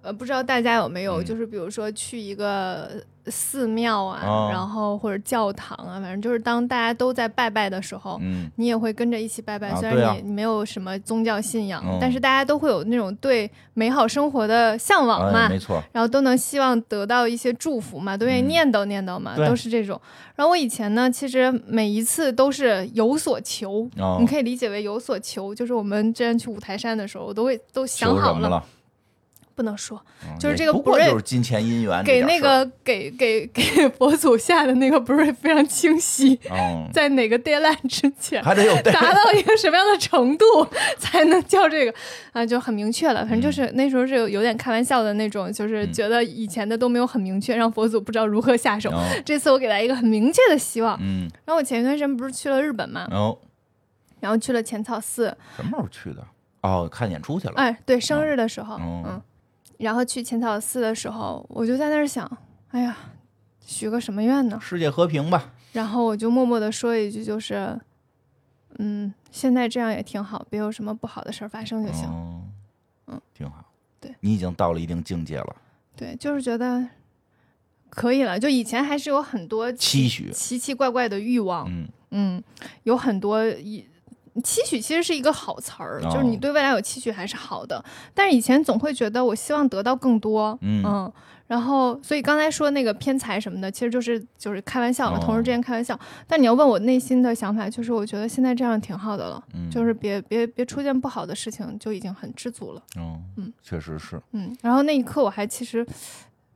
呃，不知道大家有没有，嗯就是比如说去一个寺庙啊，哦然后或者教堂啊，反正就是当大家都在拜拜的时候，嗯你也会跟着一起拜拜。虽然你你没有什么宗教信仰，嗯但是大家都会有那种对美好生活的向往嘛。哎，没错，然后都能希望得到一些祝福嘛，都愿意嗯念叨念叨嘛，对都是这种。然后我以前呢，其实每一次都是有所求，哦你可以理解为有所求，就是我们之前去五台山的时候，我都会都想好了？不能说，嗯就是这个不是就是金钱姻缘给那个给给给 [LAUGHS] 佛祖下的那个不是非常清晰，嗯，[LAUGHS] 在哪个 deadline 之前。还得有达到一个什么样的程度才能叫这个啊，就很明确了。反正就是那时候是有有点开玩笑的那种，就是嗯觉得以前的都没有很明确，让佛祖不知道如何下手。哦这次我给他一个很明确的希望。嗯，然后我前一段时间不是去了日本嘛，哦，然后去了浅草寺，什么时候去的？哦，看演出去了。哎，对，生日的时候，哦嗯，然后去浅草寺的时候，我就在那儿想，哎呀，许个什么愿呢？世界和平吧。然后我就默默的说一句，就是，嗯，现在这样也挺好，别有什么不好的事儿发生就行。哦嗯，挺好。对你已经到了一定境界了，对，就是觉得可以了。就以前还是有很多期许。奇奇怪怪的欲望，嗯嗯，有很多一。期许其实是一个好词儿，哦就是你对未来有期许还是好的。但是以前总会觉得我希望得到更多，嗯然后所以刚才说那个偏财什么的，其实就是就是开玩笑嘛，哦同事之间开玩笑。但你要问我内心的想法，就是我觉得现在这样挺好的了，嗯，就是别别别出现不好的事情，就已经很知足了。哦，嗯，确实是。嗯，然后那一刻我还其实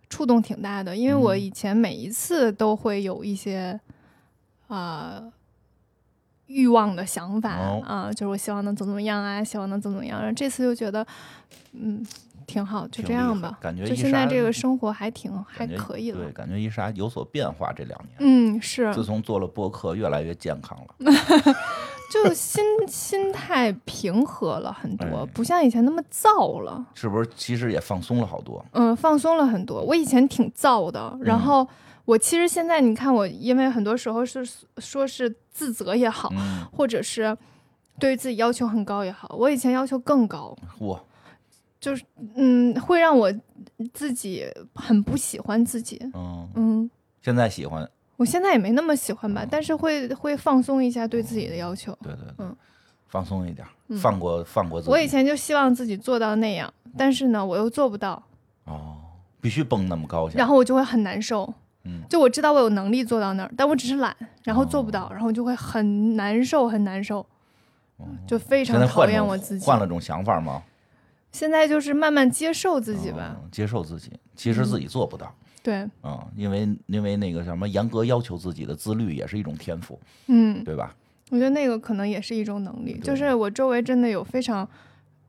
触动挺大的，因为我嗯以前每一次都会有一些啊、呃欲望的想法哦啊、就是我希望能怎么怎么样啊，希望能怎么怎么样。然后这次就觉得，嗯，挺好，就这样吧。感觉就现在这个生活还挺还可以了对，。感觉伊莎有所变化这两年。嗯，是，自从做了播客，越来越健康了。[LAUGHS] 就心 [LAUGHS] 心态平和了很多，哎不像以前那么燥了。是不是？其实也放松了好多。嗯，放松了很多。我以前挺燥的，然嗯后我其实现在你看我，因为很多时候是说是自责也好，嗯，或者是对自己要求很高也好，我以前要求更高，哇，就是，嗯，会让我自己很不喜欢自己。嗯，嗯，现在喜欢。我现在也没那么喜欢吧，但是会会放松一下对自己的要求。对对对，嗯放松一点，嗯放过放过自己。我以前就希望自己做到那样，但是呢，我又做不到，哦，必须蹦那么高。然后我就会很难受。嗯就我知道我有能力做到那儿，但我只是懒，然后做不到，然后就会很难受，很难受，就非常讨厌我自己。换了种想法吗？现在就是慢慢接受自己吧，嗯接受自己。其实自己做不到。对，嗯，因为因为那个什么严格要求自己的自律也是一种天赋，嗯，对吧？我觉得那个可能也是一种能力，就是我周围真的有非常。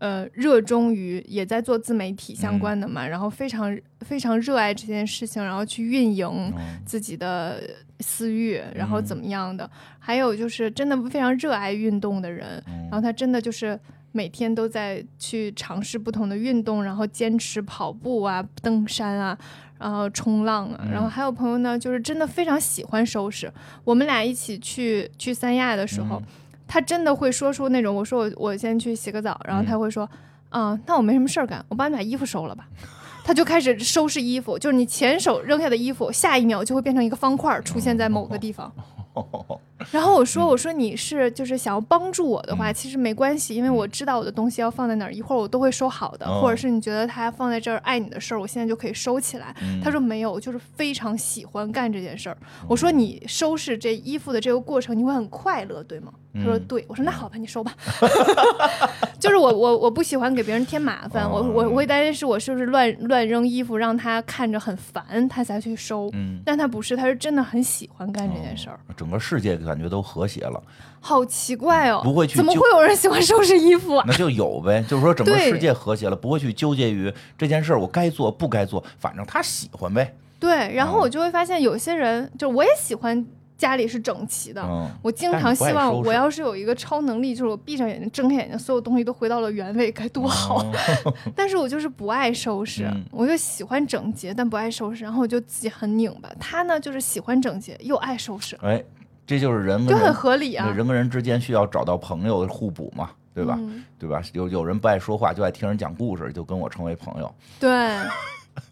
呃，热衷于也在做自媒体相关的嘛，然后非常非常热爱这件事情，然后去运营嗯自己的私欲，然后怎么样的。还有就是真的非常热爱运动的人，嗯然后他真的就是每天都在去尝试不同的运动，然后坚持跑步啊、登山啊，然后冲浪啊。嗯然后还有朋友呢，就是真的非常喜欢收拾。我们俩一起去去三亚的时候，嗯他真的会说出那种，我说我我先去洗个澡，然后他会说，嗯，那我没什么事儿干，我帮你把衣服收了吧。[LAUGHS] 他就开始收拾衣服，就是你前手扔下的衣服，下一秒就会变成一个方块出现在某个地方。[LAUGHS] 然后我说：“我说你是就是想要帮助我的话，嗯其实没关系，因为我知道我的东西要放在哪儿，一会儿我都会收好的。哦或者是你觉得它放在这儿碍你的事儿，我现在就可以收起来。嗯他说没有，就是非常喜欢干这件事儿。我说你收拾这衣服的这个过程，你会很快乐，对吗？他说嗯对。我说那好吧，你收吧。[LAUGHS] 就是我我我不喜欢给别人添麻烦，我我我会担心是我是不是乱乱扔衣服，让他看着很烦，他才去收。嗯，但他不是，他是真的很喜欢干这件事儿。整个世界感觉都和谐了，好奇怪哦，不会去怎么会有人喜欢收拾衣服啊？[LAUGHS] 那就有呗。[LAUGHS] 就是说整个世界和谐了，不会去纠结于这件事儿我该做不该做，反正他喜欢呗。对，然后嗯我就会发现有些人，就我也喜欢家里是整齐的。嗯，我经常希望我要是有一个超能力，就是我闭上眼睛、睁开眼睛，所有东西都回到了原位，该多好！嗯 [LAUGHS] 但是我就是不爱收拾，嗯我就喜欢整洁，但不爱收拾，然后我就自己很拧巴。他呢，就是喜欢整洁又爱收拾，哎，这就是人就很合理啊。人跟人之间需要找到朋友互补嘛。对吧？嗯对吧？有有人不爱说话，就爱听人讲故事，就跟我成为朋友，[LAUGHS] 对，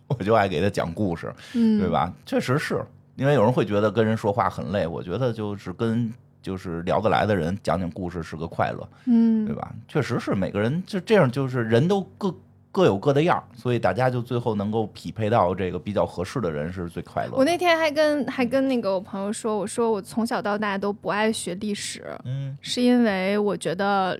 我就爱给他讲故事，嗯，对？吧？确实是因为有人会觉得跟人说话很累，我觉得就是跟就是聊得来的人讲讲故事是个快乐，嗯，对吧？确实是每个人就这样，就是人都各各有各的样儿，所以大家就最后能够匹配到这个比较合适的人是最快乐。我那天还跟还跟那个我朋友说，我说我从小到大都不爱学历史，嗯是因为我觉得，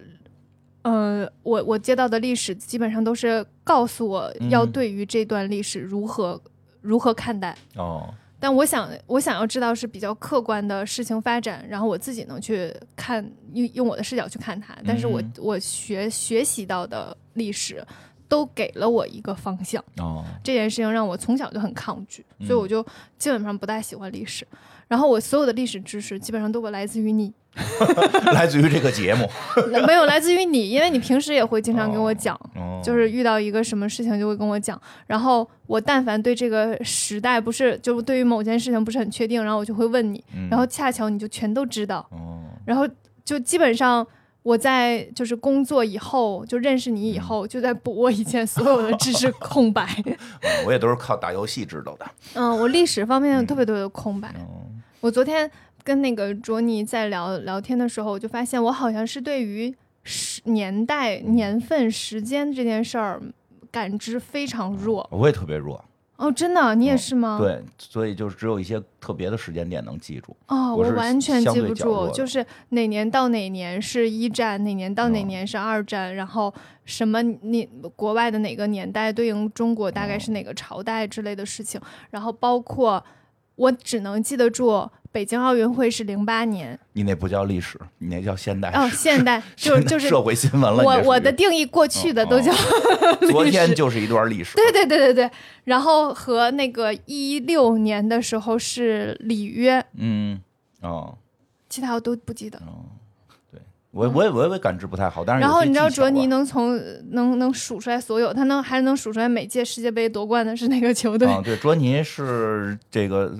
呃，我我接到的历史基本上都是告诉我要嗯对于这段历史如何、如何看待。哦但我想，我想要知道是比较客观的事情发展，然后我自己能去看，用用我的视角去看它。但是我、嗯我学学习到的历史，都给了我一个方向。哦这件事情让我从小就很抗拒，所以嗯我就基本上不大喜欢历史。然后我所有的历史知识基本上都会来自于你，[LAUGHS] 来自于这个节目，[LAUGHS] 没有来自于你，因为你平时也会经常跟我讲，哦就是遇到一个什么事情就会跟我讲。然后我但凡对这个时代不是，就对于某件事情不是很确定，然后我就会问你，嗯然后恰巧你就全都知道，哦然后就基本上。我在就是工作以后，就认识你以后，就在补我以前所有的知识 [LAUGHS] 空白。嗯我也都是靠打游戏知道的。嗯，我历史方面特别特别的空白。嗯我昨天跟那个卓尼在聊聊天的时候，我就发现我好像是对于时年代、年份、时间这件事儿感知非常弱。我也特别弱，哦，真的，你也是吗？。对，所以就是只有一些特别的时间点能记住。哦，我是完全记不住，就是哪年到哪年是一战，哪年到哪哦年是二战，然后什么你国外的哪个年代对应中国大概哦是哪个朝代之类的事情，然后包括我只能记得住北京奥运会是零八年，你那不叫历史，你那叫现代哦，现代 [LAUGHS] 就是就是社会新闻了。我我的定义过去的都叫 [LAUGHS] 昨天就是一段历史。对对对对对，然后和那个一六年的时候是里约，嗯，哦。其他我都不记得。哦，对。我我也我也感知不太好，但是然后你知道卓卓尼能从能能数出来所有，他能还能数出来每届世界杯夺冠的是哪个球队？啊，对，卓尼是这个，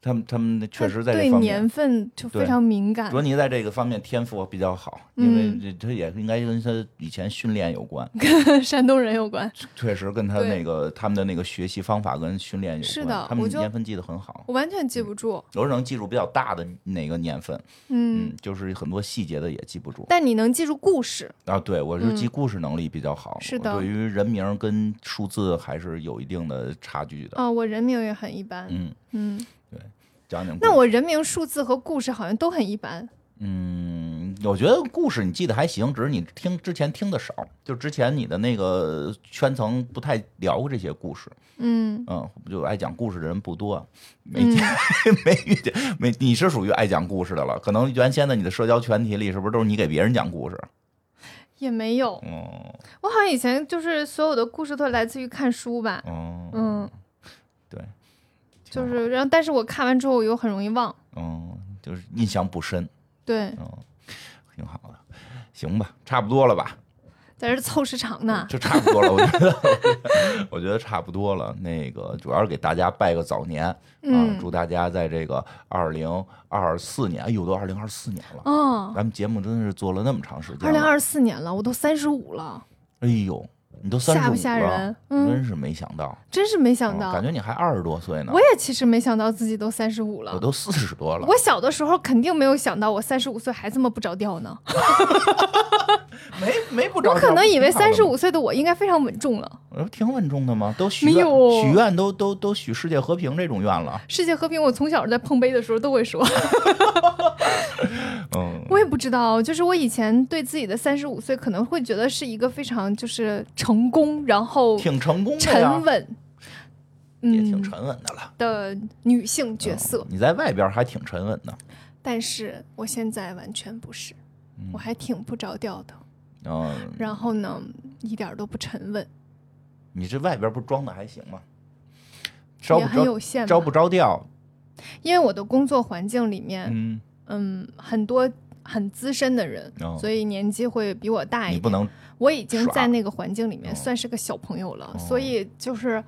他们他们确实在对这方面年，份就非常敏感。卓尼在这个方面天赋比较好，因为嗯这他也应该跟他以前训练有关，跟山东人有关。确实跟他那个他们的那个学习方法跟训练有关。是的他们年份记得很好，我完全记不住，我只能记住比较大的哪个年份，嗯，嗯，就是很多细节的也记不住。但你能记住故事，啊，对我是记嗯故事能力比较好，是的对于人名跟数字还是有一定的差距的。哦，我人名也很一般，嗯，嗯，讲讲。那我人名、数字和故事好像都很一般。嗯，我觉得故事你记得还行，只是你听之前听的少，就之前你的那个圈层不太聊过这些故事。嗯，嗯，就爱讲故事的人不多，没嗯 [LAUGHS] 见、没遇见没。你是属于爱讲故事的了，可能原先的你的社交群体里是不是都是你给别人讲故事？也没有，嗯我好像以前就是所有的故事都来自于看书吧。嗯嗯，就是，然后但是我看完之后我又很容易忘。嗯，就是印象不深。对，嗯，挺好的，行吧，差不多了吧？在这凑时长呢。就差不多了，我觉得，[LAUGHS] 我觉得差不多了。那个主要是给大家拜个早年啊，嗯，祝大家在这个二零二四年，哎呦，都二零二四年了，哦，咱们节目真的是做了那么长时间了。二零二四年了，我都三十五了，哎呦，你都三十五吓不吓人？嗯，真是没想到，真是没想到。嗯感觉你还二十多岁呢我，也其实没想到自己都三十五了。我都四十多了。我小的时候肯定没有想到我三十五岁还这么不着调呢。[LAUGHS] 没没不着调，我可能以为三十五岁的我应该非常稳重了。呃，挺稳重的吗？都许许愿都都都许世界和平这种愿了。世界和平，我从小在碰杯的时候都会说。[LAUGHS] 嗯，我也不知道，就是我以前对自己的三十五岁可能会觉得是一个非常就是成功，然后挺成功的沉，稳，嗯也挺沉稳的了。的女性角色。你在外边还挺沉稳的。但是我现在完全不是，嗯我还挺不着调的。嗯，然后呢，一点儿都不沉稳，你这外边不装的还行吗？招也不招很有限招不吧。着调？因为我的工作环境里面，嗯，嗯，很多很资深的人，哦所以年纪会比我大一点。你不能我已经在那个环境里面哦算是个小朋友了，哦所以就是，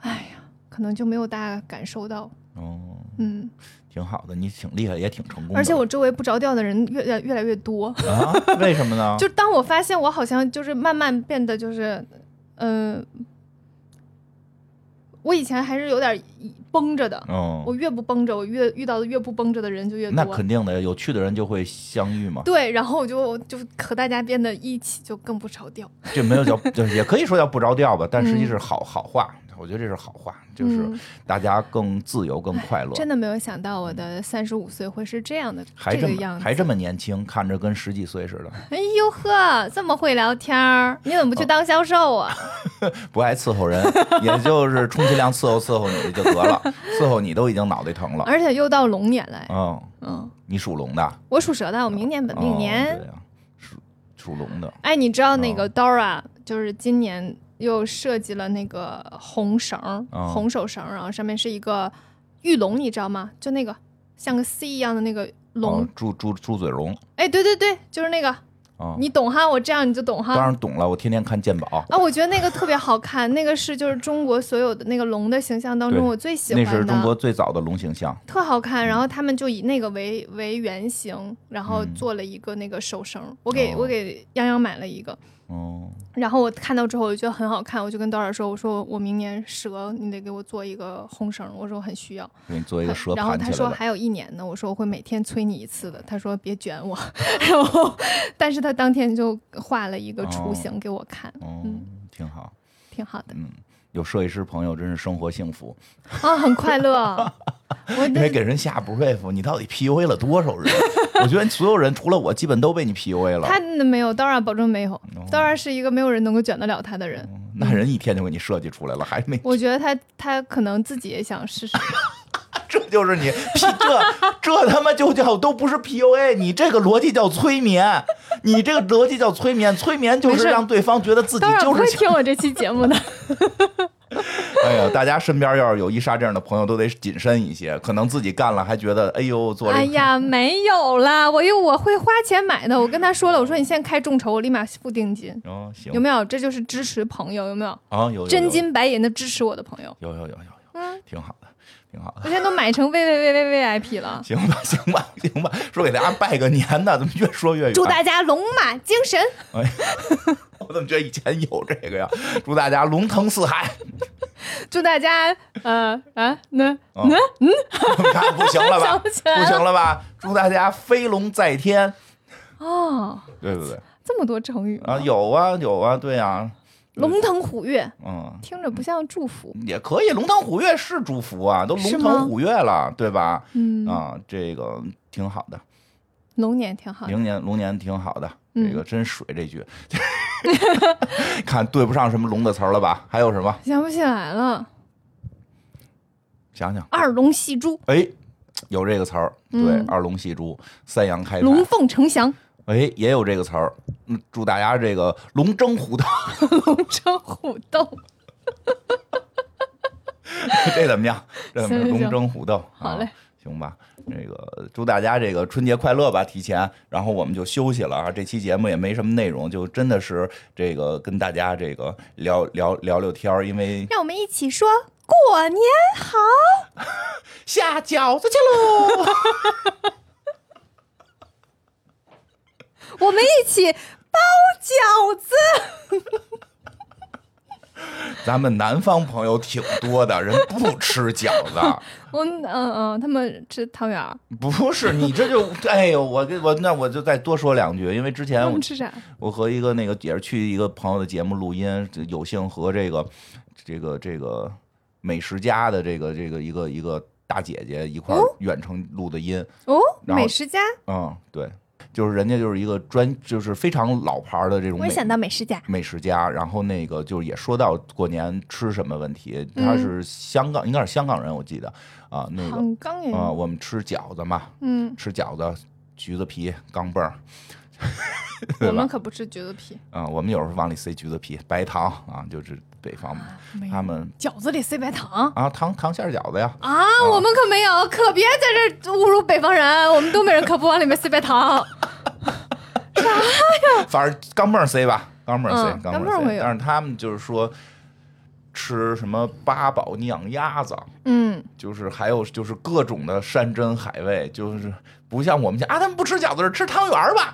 哎呀，可能就没有大家感受到。哦，嗯，挺好的，你挺厉害，也挺成功的。而且我周围不着调的人越来越来越多。啊，为什么呢？[LAUGHS] 就当我发现我好像就是慢慢变得就是，嗯、我以前还是有点绷着的，嗯，我越不绷着，我越遇到的越不绷着的人就越多。那肯定的，有趣的人就会相遇嘛。对，然后我就就和大家变得一起，就更不着调。[LAUGHS] 这没有叫，就也可以说叫不着调吧，但实际嗯是好好话。我觉得这是好话，就是嗯大家更自由、更快乐。真的没有想到我的三十五岁会是这样的还这么这个样子。还这么年轻，看着跟十几岁似的，哎呦呵，这么会聊天儿，你怎么不去当销售啊？[LAUGHS] 不爱伺候人，也就是充其量伺候伺候你就得了，伺候你都已经脑袋疼了。而且又到龙年了，嗯，嗯，你属龙的，我属蛇的，我明年本命哦年。对呀，属属龙的，哎，你知道那哦个 Dora 就是今年又设计了那个红绳儿、哦红手绳，然后上面是一个玉龙，你知道吗？就那个像个 C 一样的那个龙。哦猪猪猪嘴龙哎，对对对，就是那个，啊。你懂哈？我这样你就懂哈当。然懂了，我天天看鉴宝，啊，我觉得那个特别好看，那个是就是中国所有的那个龙的形象当中我最喜欢的，那是中国最早的龙形象。特好看。然后他们就以那个为为原型，然后嗯做了一个那个手绳。我给、哦我给泱泱买了一个，哦，然后我看到之后我就觉得很好看，我就跟导演说，我说我明年蛇你得给我做一个红绳，我说我很需要。给你做一个蛇然后。他说还有一年呢，我说我会每天催你一次的。他说别卷我，[LAUGHS] 然后但是他当天就画了一个雏形给我看，哦嗯，挺好。挺好的嗯，有设计师朋友真是生活幸福。啊，很快乐。[LAUGHS] 我因为给人下 brief，你到底 PUA 了多少人？[LAUGHS] 我觉得所有人除了我，基本都被你 PUA 了。他没有，当然保证没有，哦当然是一个没有人能够卷得了他的人。那人一天就给你设计出来了，还没，我觉得他他可能自己也想试试。[LAUGHS] 这就是你 P [LAUGHS] 这这他妈就叫都不是 PUA，你这个逻辑叫催眠，你这个逻辑叫催眠，催眠就是让对方觉得自己当然不会就是听我这期节目的。[LAUGHS] 哎呀，大家身边要是有伊莎这样的朋友，都得谨慎一些，可能自己干了还觉得哎呦做了，哎呀，[LAUGHS] 没有啦，我又我会花钱买的。我跟他说了，我说你现在开众筹，我立马付定金，哦行有没有？这就是支持朋友，有没有？真金白银的支持我的朋友，有有有有有，嗯，挺好的，挺好的。我现在都买成 V V V V V I P [LAUGHS] 了。行吧，行吧，行吧，说给大家拜个年呢，怎么越说越远？祝大家龙马精神，哎，我怎么觉得以前有这个呀？祝大家龙腾四海！[LAUGHS] 祝大家呃啊那啊嗯，[LAUGHS] 看不行了吧？不行了吧？祝大家飞龙在天！哦，对对对，这么多成语啊，有啊有啊，对呀、龙腾虎跃，嗯，听着不像祝福。也可以，龙腾虎跃是祝福啊，都龙腾虎跃了，对吧？嗯，啊，这个挺好的，龙年挺好的。明年龙年挺好的，嗯这个真水这句，[LAUGHS] 看对不上什么龙的词儿了吧？还有什么？想不起来了，想想，二龙戏珠，哎，有这个词儿，对，嗯二龙戏珠，三阳开泰，龙凤呈祥，哎，也有这个词儿。嗯，祝大家这个龙争虎斗，[LAUGHS] 龙争虎斗。[LAUGHS] 这怎么样？这怎么样？行行龙争虎斗，好嘞啊，行吧。这个祝大家这个春节快乐吧，提前，然后我们就休息了啊。这期节目也没什么内容，就真的是这个跟大家这个聊聊聊聊天儿，因为让我们一起说过年好。[LAUGHS] 下饺子去喽。我们一起包饺子。咱们南方朋友挺多的，人不吃饺子。[LAUGHS] 我嗯嗯，他们吃汤圆儿，不是你这就哎呦，我给我那我就再多说两句，因为之前我们吃啥？我和一个那个也是去一个朋友的节目录音，有幸和这个这个这个美食家的这个这个一个一个大姐姐一块远程录的音，哦，美食家，嗯，对，就是人家就是一个专就是非常老牌儿的这种美我也想到美食家。美食家，然后那个就是也说到过年吃什么问题，他嗯是香港，应该是香港人，我记得啊，那个啊，我们吃饺子嘛，嗯，吃饺子，橘子皮、钢镚儿。[LAUGHS] 对我们可不吃橘子皮，啊、我们有时候往里塞橘子皮、白糖啊，就是北方没有他们饺子里塞白糖啊，糖糖馅儿饺子呀，啊！我们可没有，可别在这侮辱北方人。我们东北人可不往里面塞白糖。[LAUGHS] 啥呀反正钢镚塞吧，钢镚塞，嗯钢镚塞。但是他们就是说，吃什么八宝酿鸭子，嗯，就是还有就是各种的山珍海味，就是不像我们家啊，他们不吃饺子是吃汤圆儿吧？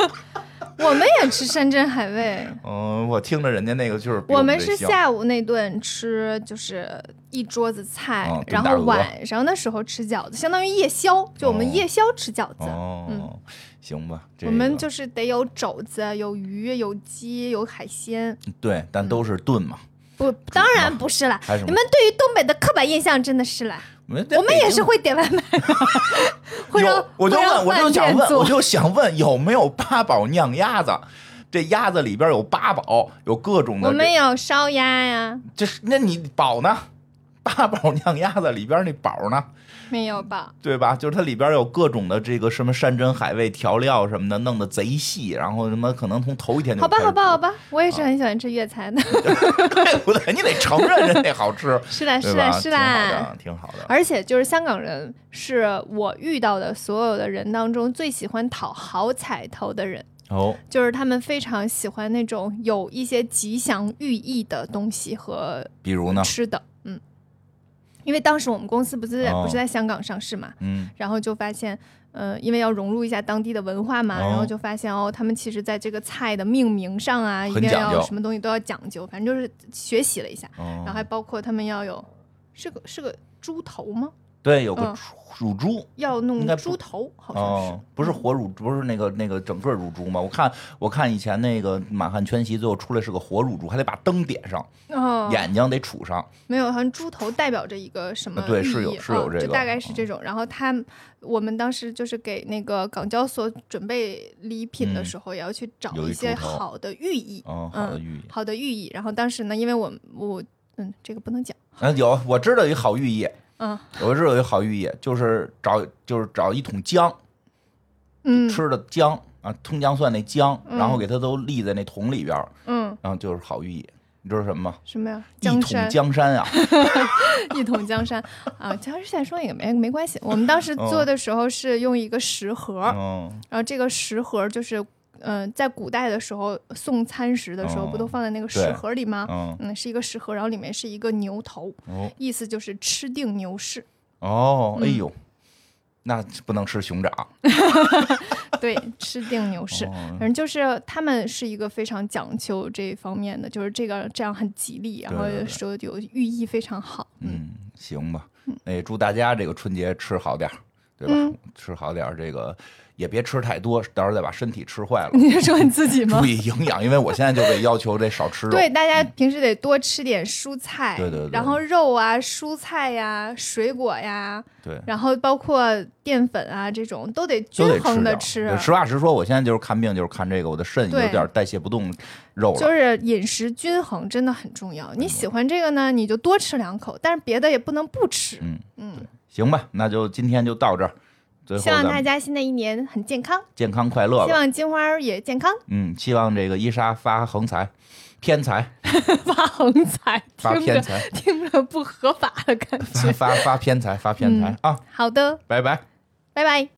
[LAUGHS] 我们也吃山珍海味。[LAUGHS] 嗯，我听着人家那个就是比我们是下午那顿吃，就是一桌子菜，嗯然后晚上的时候吃饺子，相当于夜宵，就我们哦夜宵吃饺子。哦，行吧，这我们就是得有肘子、有鱼、有鸡、有海鲜。对，但都是炖嘛，不，当然不是啦。你们对于东北的刻板印象真的是啦，我们也是会点外卖的，[LAUGHS] 会让有，我就问，我就想问，我就想问，有没有八宝酿鸭子？这鸭子里边有八宝，有各种的。我们有烧鸭呀，这是那你宝呢？八宝酿鸭子里边那宝呢？[LAUGHS] 没有吧？对吧？就是它里边有各种的这个什么山珍海味调料什么的，弄得贼细，然后什么可能从头一天就好吧，好吧，好，吧，我也是很喜欢吃粤菜 [LAUGHS] 的。对不对？你得承认人家好吃，是啦，对吧？是的，是挺好啦。的，挺好的。而且就是香港人，是我遇到的所有的人当中最喜欢讨好彩头的人。哦，就是他们非常喜欢那种有一些吉祥寓意的东西和比如呢？吃的，嗯，因为当时我们公司不是、哦不是在香港上市嘛，嗯，然后就发现，呃，因为要融入一下当地的文化嘛，哦然后就发现哦，他们其实在这个菜的命名上啊，一定要什么东西都要讲究，反正就是学习了一下，哦。然后还包括他们要有，是个是个猪头吗？对，有个嗯乳猪。要弄猪头，好像是。哦，不是活乳，不是那个那个整个乳猪吗？我看我看以前那个满汉全席最后出来是个活乳猪，还得把灯点上，哦，眼睛得杵上。没有，好像猪头代表着一个什么对寓意是有是有这个嗯就大概是这种。然后他我们当时就是给那个港交所准备礼品的时候，也要去找一一些好的寓意，嗯，好的寓意。好的寓意。然后当时呢，因为我我嗯，这个不能讲，嗯，有我知道有一好寓意，嗯我知道有一好寓意，就是找就是找一桶姜，嗯吃的姜啊，葱姜蒜那姜，嗯然后给它都立在那桶里边，嗯，然后就是好寓意。你知道什么吗？什么呀？一桶江山，啊！[LAUGHS] 一统江山啊！其实现在说也没没关系。我们当时做的时候是用一个食盒，嗯，然后这个食盒就是。嗯、在古代的时候送餐食的时候，哦不都放在那个食盒里吗？嗯嗯，是一个食盒，然后里面是一个牛头，哦意思就是吃定牛市。哦，哎嗯呦，那不能吃熊掌。[LAUGHS] 对，吃定牛市。哦反正就是他们是一个非常讲究这方面的，就是这个这样很吉利，然后说有寓意非常好。嗯，行吧。那也祝大家这个春节吃好点儿，对吧？嗯吃好点儿，这个也别吃太多，到时候再把身体吃坏了。你是说你自己吗注？意营养，因为我现在就被要求得少吃肉。对，大家平时得多吃点蔬菜，对对对然后肉啊、蔬菜呀、水果呀，对然后包括淀粉啊这种都得均衡的点吃。实话实说，我现在就是看病，就是看这个，我的肾有对点代谢不动肉了。就是饮食均衡真的很重要。你喜欢这个呢，你就多吃两口，但是别的也不能不吃。嗯嗯，行吧，那就今天就到这儿。希望大家新的一年很健康，健康快乐希。望金花儿也健康，嗯，希望这个伊莎发横财，偏财，[LAUGHS] 发横财，[LAUGHS] 发偏财，听着不合法的感觉。[LAUGHS] 发发偏财，发偏财啊！好的，拜拜。拜拜。